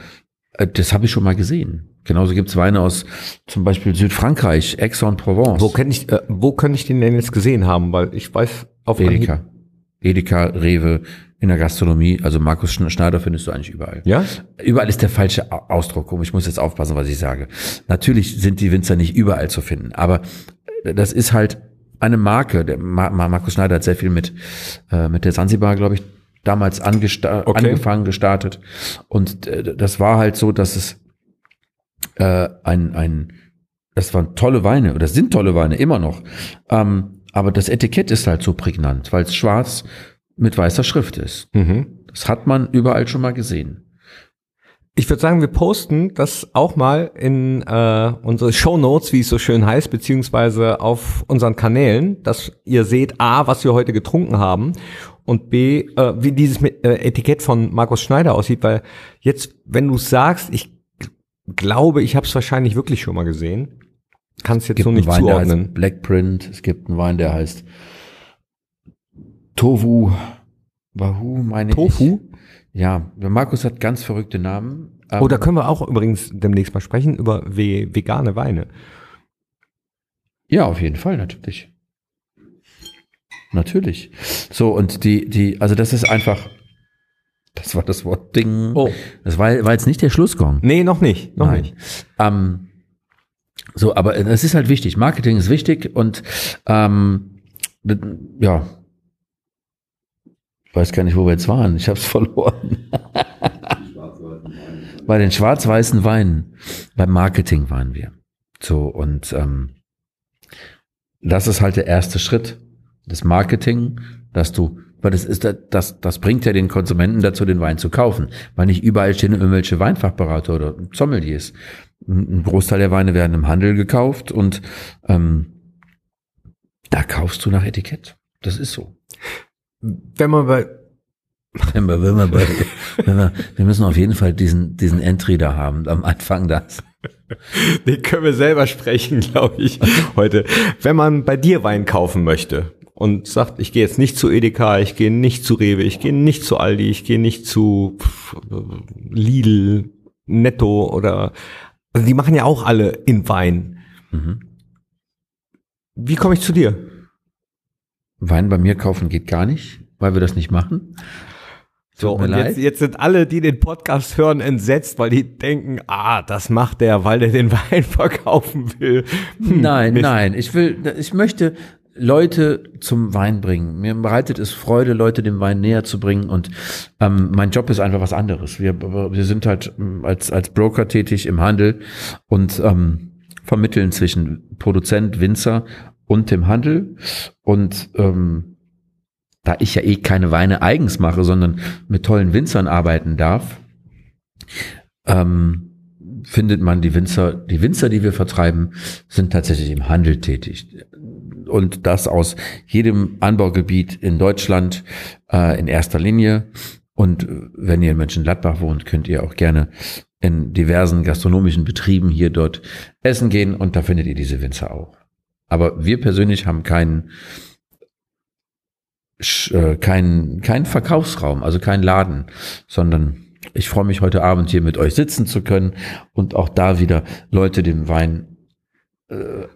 äh, das habe ich schon mal gesehen. Genauso gibt's Weine aus zum Beispiel Südfrankreich, Aix-en-Provence. Wo kann ich, äh, wo kann ich den denn jetzt gesehen haben? Weil ich weiß auf Edeka. Edeka, Rewe, in der Gastronomie. Also Markus Schn- Schneider findest du eigentlich überall. Ja? Überall ist der falsche Au- Ausdruck. Und ich muss jetzt aufpassen, was ich sage. Natürlich sind die Winzer nicht überall zu finden, aber das ist halt eine Marke. Der Ma Ma Markus Schneider hat sehr viel mit, äh, mit der Sansibar, glaube ich, damals angesta Okay. angefangen, gestartet. Und äh, das war halt so, dass es äh, ein, ein, das waren tolle Weine, oder das sind tolle Weine, immer noch. Ähm, aber das Etikett ist halt so prägnant, weil es schwarz mit weißer Schrift ist. Mhm. Das hat man überall schon mal gesehen. Ich würde sagen, wir posten das auch mal in äh, unsere Show Notes, wie es so schön heißt, beziehungsweise auf unseren Kanälen, dass ihr seht, a, was wir heute getrunken haben und b, äh, wie dieses äh, Etikett von Markus Schneider aussieht, weil jetzt, wenn du sagst, ich glaube, ich habe es wahrscheinlich wirklich schon mal gesehen, kannst jetzt so nicht einen Wein, der zuordnen. Blackprint. Es gibt einen Wein, der heißt Tovu. Wahoo, meine Tofu? ich. Ja, der Markus hat ganz verrückte Namen. Ähm, Oh, da können wir auch übrigens demnächst mal sprechen über ve vegane Weine. Ja, auf jeden Fall, natürlich. Natürlich. So, und die, die, also das ist einfach, das war das Wort Ding. Oh. Das war, war jetzt nicht der Schlussgong. Nee, noch nicht, noch Nein. nicht. Ähm, so, aber es ist halt wichtig. Marketing ist wichtig und ähm, ja. Weiß gar nicht, wo wir jetzt waren. Ich habe es verloren. Bei den schwarz-weißen Weinen. Beim Marketing waren wir. So, und ähm, das ist halt der erste Schritt. Das Marketing, dass du, weil das ist, das, das bringt ja den Konsumenten dazu, den Wein zu kaufen. Weil nicht überall stehen irgendwelche Weinfachberater oder Sommeliers. Ein Großteil der Weine werden im Handel gekauft und ähm, da kaufst du nach Etikett. Das ist so. Wenn man bei Wenn wir, wenn wir, bei, wenn wir, wir müssen auf jeden Fall diesen, diesen Entry da haben, am Anfang das. Den können wir selber sprechen, glaube ich, heute. Wenn man bei dir Wein kaufen möchte und sagt, ich gehe jetzt nicht zu Edeka, ich gehe nicht zu Rewe, ich gehe nicht zu Aldi, ich gehe nicht zu Lidl, Netto oder also die machen ja auch alle in Wein. Mhm. Wie komme ich zu dir? Wein bei mir kaufen geht gar nicht, weil wir das nicht machen. So, und jetzt, jetzt sind alle, die den Podcast hören, entsetzt, weil die denken, ah, das macht der, weil der den Wein verkaufen will. Hm, Nein, Mist. nein, ich will, ich möchte Leute zum Wein bringen. Mir bereitet es Freude, Leute dem Wein näher zu bringen und ähm, mein Job ist einfach was anderes. Wir, wir sind halt ähm, als, als Broker tätig im Handel und ähm, vermitteln zwischen Produzent, Winzer und dem Handel und ähm, da ich ja eh keine Weine eigens mache, sondern mit tollen Winzern arbeiten darf, ähm, findet man die Winzer, die Winzer, die wir vertreiben, sind tatsächlich im Handel tätig. Und das aus jedem Anbaugebiet in Deutschland äh, in erster Linie. Und wenn ihr in Mönchengladbach wohnt, könnt ihr auch gerne in diversen gastronomischen Betrieben hier dort essen gehen und da findet ihr diese Winzer auch. Aber wir persönlich haben keinen äh, keinen keinen Verkaufsraum, also keinen Laden, sondern ich freue mich heute Abend hier mit euch sitzen zu können und auch da wieder Leute dem Wein äh,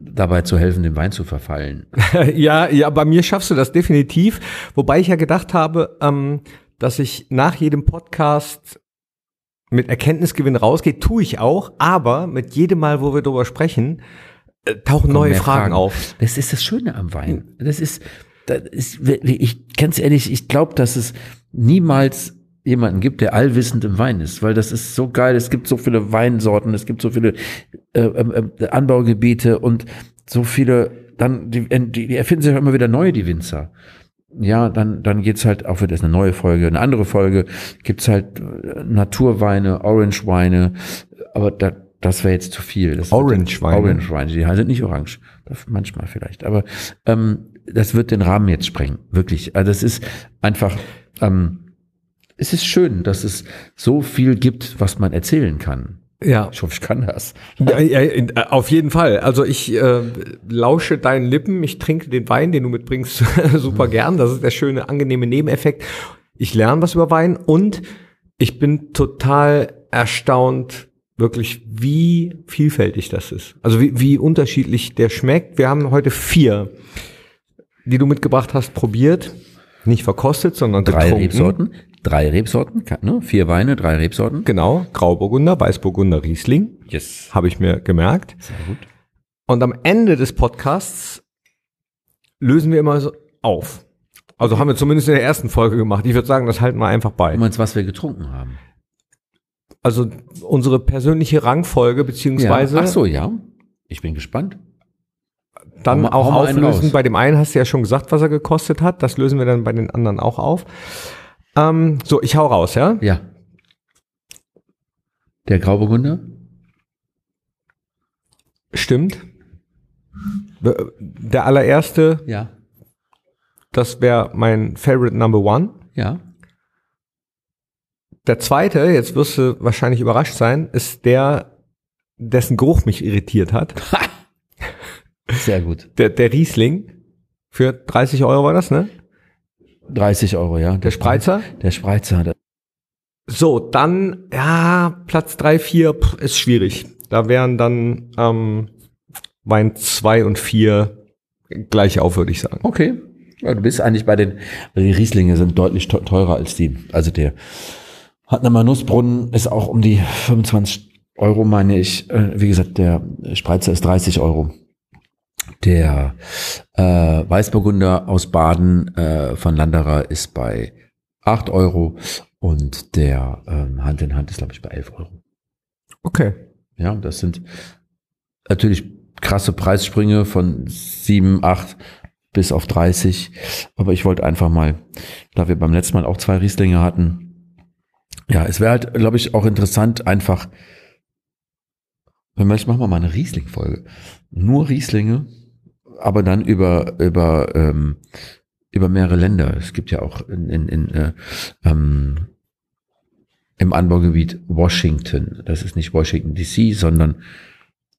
dabei zu helfen, dem Wein zu verfallen. Ja, ja, bei mir schaffst du das definitiv. Wobei ich ja gedacht habe, ähm, dass ich nach jedem Podcast mit Erkenntnisgewinn rausgehe, tue ich auch, aber mit jedem Mal, wo wir darüber sprechen, äh, tauchen Kommen neue mehr Fragen, auf. Das ist das Schöne am Wein. Das ist, das ist ich ganz ehrlich, ich glaube, dass es niemals jemanden gibt, der allwissend im Wein ist, weil das ist so geil. Es gibt so viele Weinsorten, es gibt so viele äh, äh, Anbaugebiete und so viele, dann die, die, die erfinden sich auch immer wieder neue, die Winzer. Ja, dann, dann geht's halt auch wieder ist eine neue Folge, eine andere Folge, gibt's halt äh, Naturweine, Orange-Weine, aber da, das wäre jetzt zu viel. Das Orange-Weine? Orange-Weine, die sind nicht orange. Das manchmal vielleicht, aber ähm, das wird den Rahmen jetzt sprengen, wirklich. Also es ist einfach, ähm, es ist schön, dass es so viel gibt, was man erzählen kann. Ja. Ich hoffe, ich kann das. Ja, ja, äh, auf jeden Fall. Also ich äh, lausche deinen Lippen, ich trinke den Wein, den du mitbringst, super gern. Das ist der schöne, angenehme Nebeneffekt. Ich lerne was über Wein und ich bin total erstaunt, wirklich, wie vielfältig das ist. Also wie, wie unterschiedlich der schmeckt. Wir haben heute vier, die du mitgebracht hast, probiert. Nicht verkostet, sondern Drei getrunken. Rebsorten, drei Rebsorten, ne? vier Weine, drei Rebsorten. Genau, Grauburgunder, Weißburgunder, Riesling. Yes. Habe ich mir gemerkt. Sehr gut. Und am Ende des Podcasts lösen wir immer so auf. Also haben wir zumindest in der ersten Folge gemacht. Ich würde sagen, das halten wir einfach bei. Du meinst, was wir getrunken haben? also unsere persönliche Rangfolge beziehungsweise Ja. Ach so, ja. Ich bin gespannt. dann auch einen auflösen. Bei dem einen hast du ja schon gesagt, was er gekostet hat. Das lösen wir dann bei den anderen auch auf. Ähm, so, ich hau raus, ja? Ja. Der Grauburgunder? Stimmt. Der allererste, Ja. das wäre mein Favorite Number One. Ja. Der zweite, jetzt wirst du wahrscheinlich überrascht sein, ist der, dessen Geruch mich irritiert hat. Sehr gut. Der, der Riesling. Für 30 Euro war das, ne? 30 Euro, ja. Der Spreizer. Der Spreizer. Der So, dann, ja, Platz drei, vier pff, ist schwierig. Da wären dann ähm, Wein zwei und vier gleich auf, würde ich sagen. okay. Ja, du bist eigentlich bei den, die Rieslinge sind deutlich te- teurer als die. Also der Hartnamer Nussbrunnen ist auch um die 25 Euro, meine ich. Äh, Wie gesagt, der Spreizer ist 30 Euro. Der äh, Weißburgunder aus Baden äh, von Landerer ist bei 8 Euro und der ähm, Hand in Hand ist, glaube ich, bei 11 Euro. Okay. Ja, das sind natürlich krasse Preissprünge von 7, 8 bis auf 30. Aber ich wollte einfach mal, da wir beim letzten Mal auch zwei Rieslinge hatten, ja, es wäre halt, glaube ich, auch interessant, einfach, vielleicht machen wir mal eine Riesling-Folge. Nur Rieslinge, aber dann über, über, ähm, über mehrere Länder. Es gibt ja auch in, in, in äh, ähm, im Anbaugebiet Washington. Das ist nicht Washington DC, sondern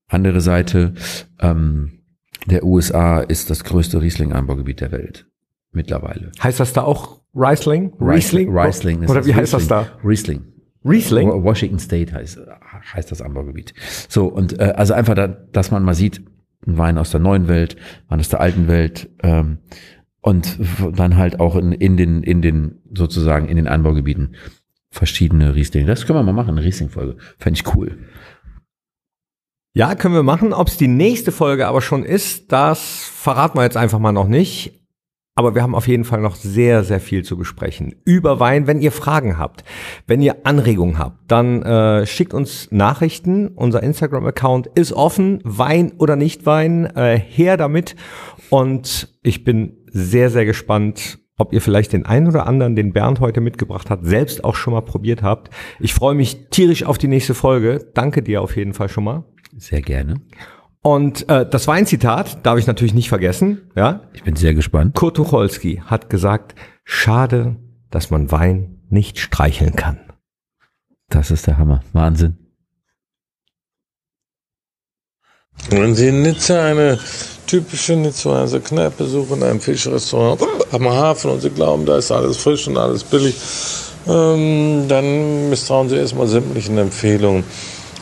andere Seite ähm, der USA ist das größte Riesling-Anbaugebiet der Welt mittlerweile. Heißt das da auch Riesling? Riesling, Riesling ist Oder wie heißt das da? Riesling. Riesling? Wa- Washington State heißt, heißt das Anbaugebiet. So, und äh, also einfach, da, dass man mal sieht, Wein aus der neuen Welt, Wein aus der alten Welt ähm, und dann halt auch in, in den, in den, sozusagen in den Anbaugebieten verschiedene Rieslinge. Das können wir mal machen, eine Riesling-Folge. Fände ich cool. Ja, können wir machen. Ob es die nächste Folge aber schon ist, das verraten wir jetzt einfach mal noch nicht. Aber wir haben auf jeden Fall noch sehr, sehr viel zu besprechen. Über Wein, wenn ihr Fragen habt, wenn ihr Anregungen habt, dann äh, schickt uns Nachrichten. Unser Instagram-Account ist offen. Wein oder nicht Wein, äh, her damit. Und ich bin sehr, sehr gespannt, ob ihr vielleicht den einen oder anderen, den Bernd heute mitgebracht hat, selbst auch schon mal probiert habt. Ich freue mich tierisch auf die nächste Folge. Danke dir auf jeden Fall schon mal. Sehr gerne. Und äh, das Weinzitat darf ich natürlich nicht vergessen. Ja, Ich bin sehr gespannt. Kurt Tucholsky hat gesagt: Schade, dass man Wein nicht streicheln kann. Das ist der Hammer. Wahnsinn. Wenn Sie in Nizza eine typische Nizzaer Kneipe suchen, ein Fischrestaurant am Hafen und Sie glauben, da ist alles frisch und alles billig, ähm, dann misstrauen Sie erstmal sämtlichen Empfehlungen.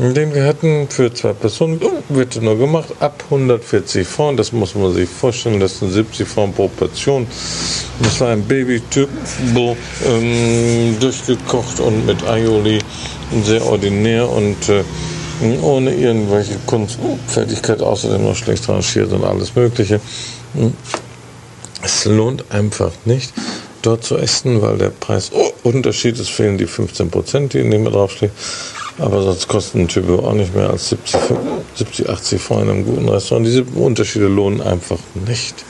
den wir hatten für zwei Personen, wird nur gemacht ab 140 Franc. Das muss man sich vorstellen, das sind 70 Franc pro Portion. Das war ein Baby-Turbo, ähm, durchgekocht und mit Aioli, sehr ordinär und äh, ohne irgendwelche Kunstfertigkeit, außerdem noch schlecht rangiert und alles Mögliche. Es lohnt einfach nicht, dort zu essen, weil der Preisunterschied ist, fehlen die 15 Prozent, die neben mir draufstehen. Aber sonst kosten ein Typ auch nicht mehr als 70, 70 80 Franc in einem guten Restaurant. Diese Unterschiede lohnen einfach nicht.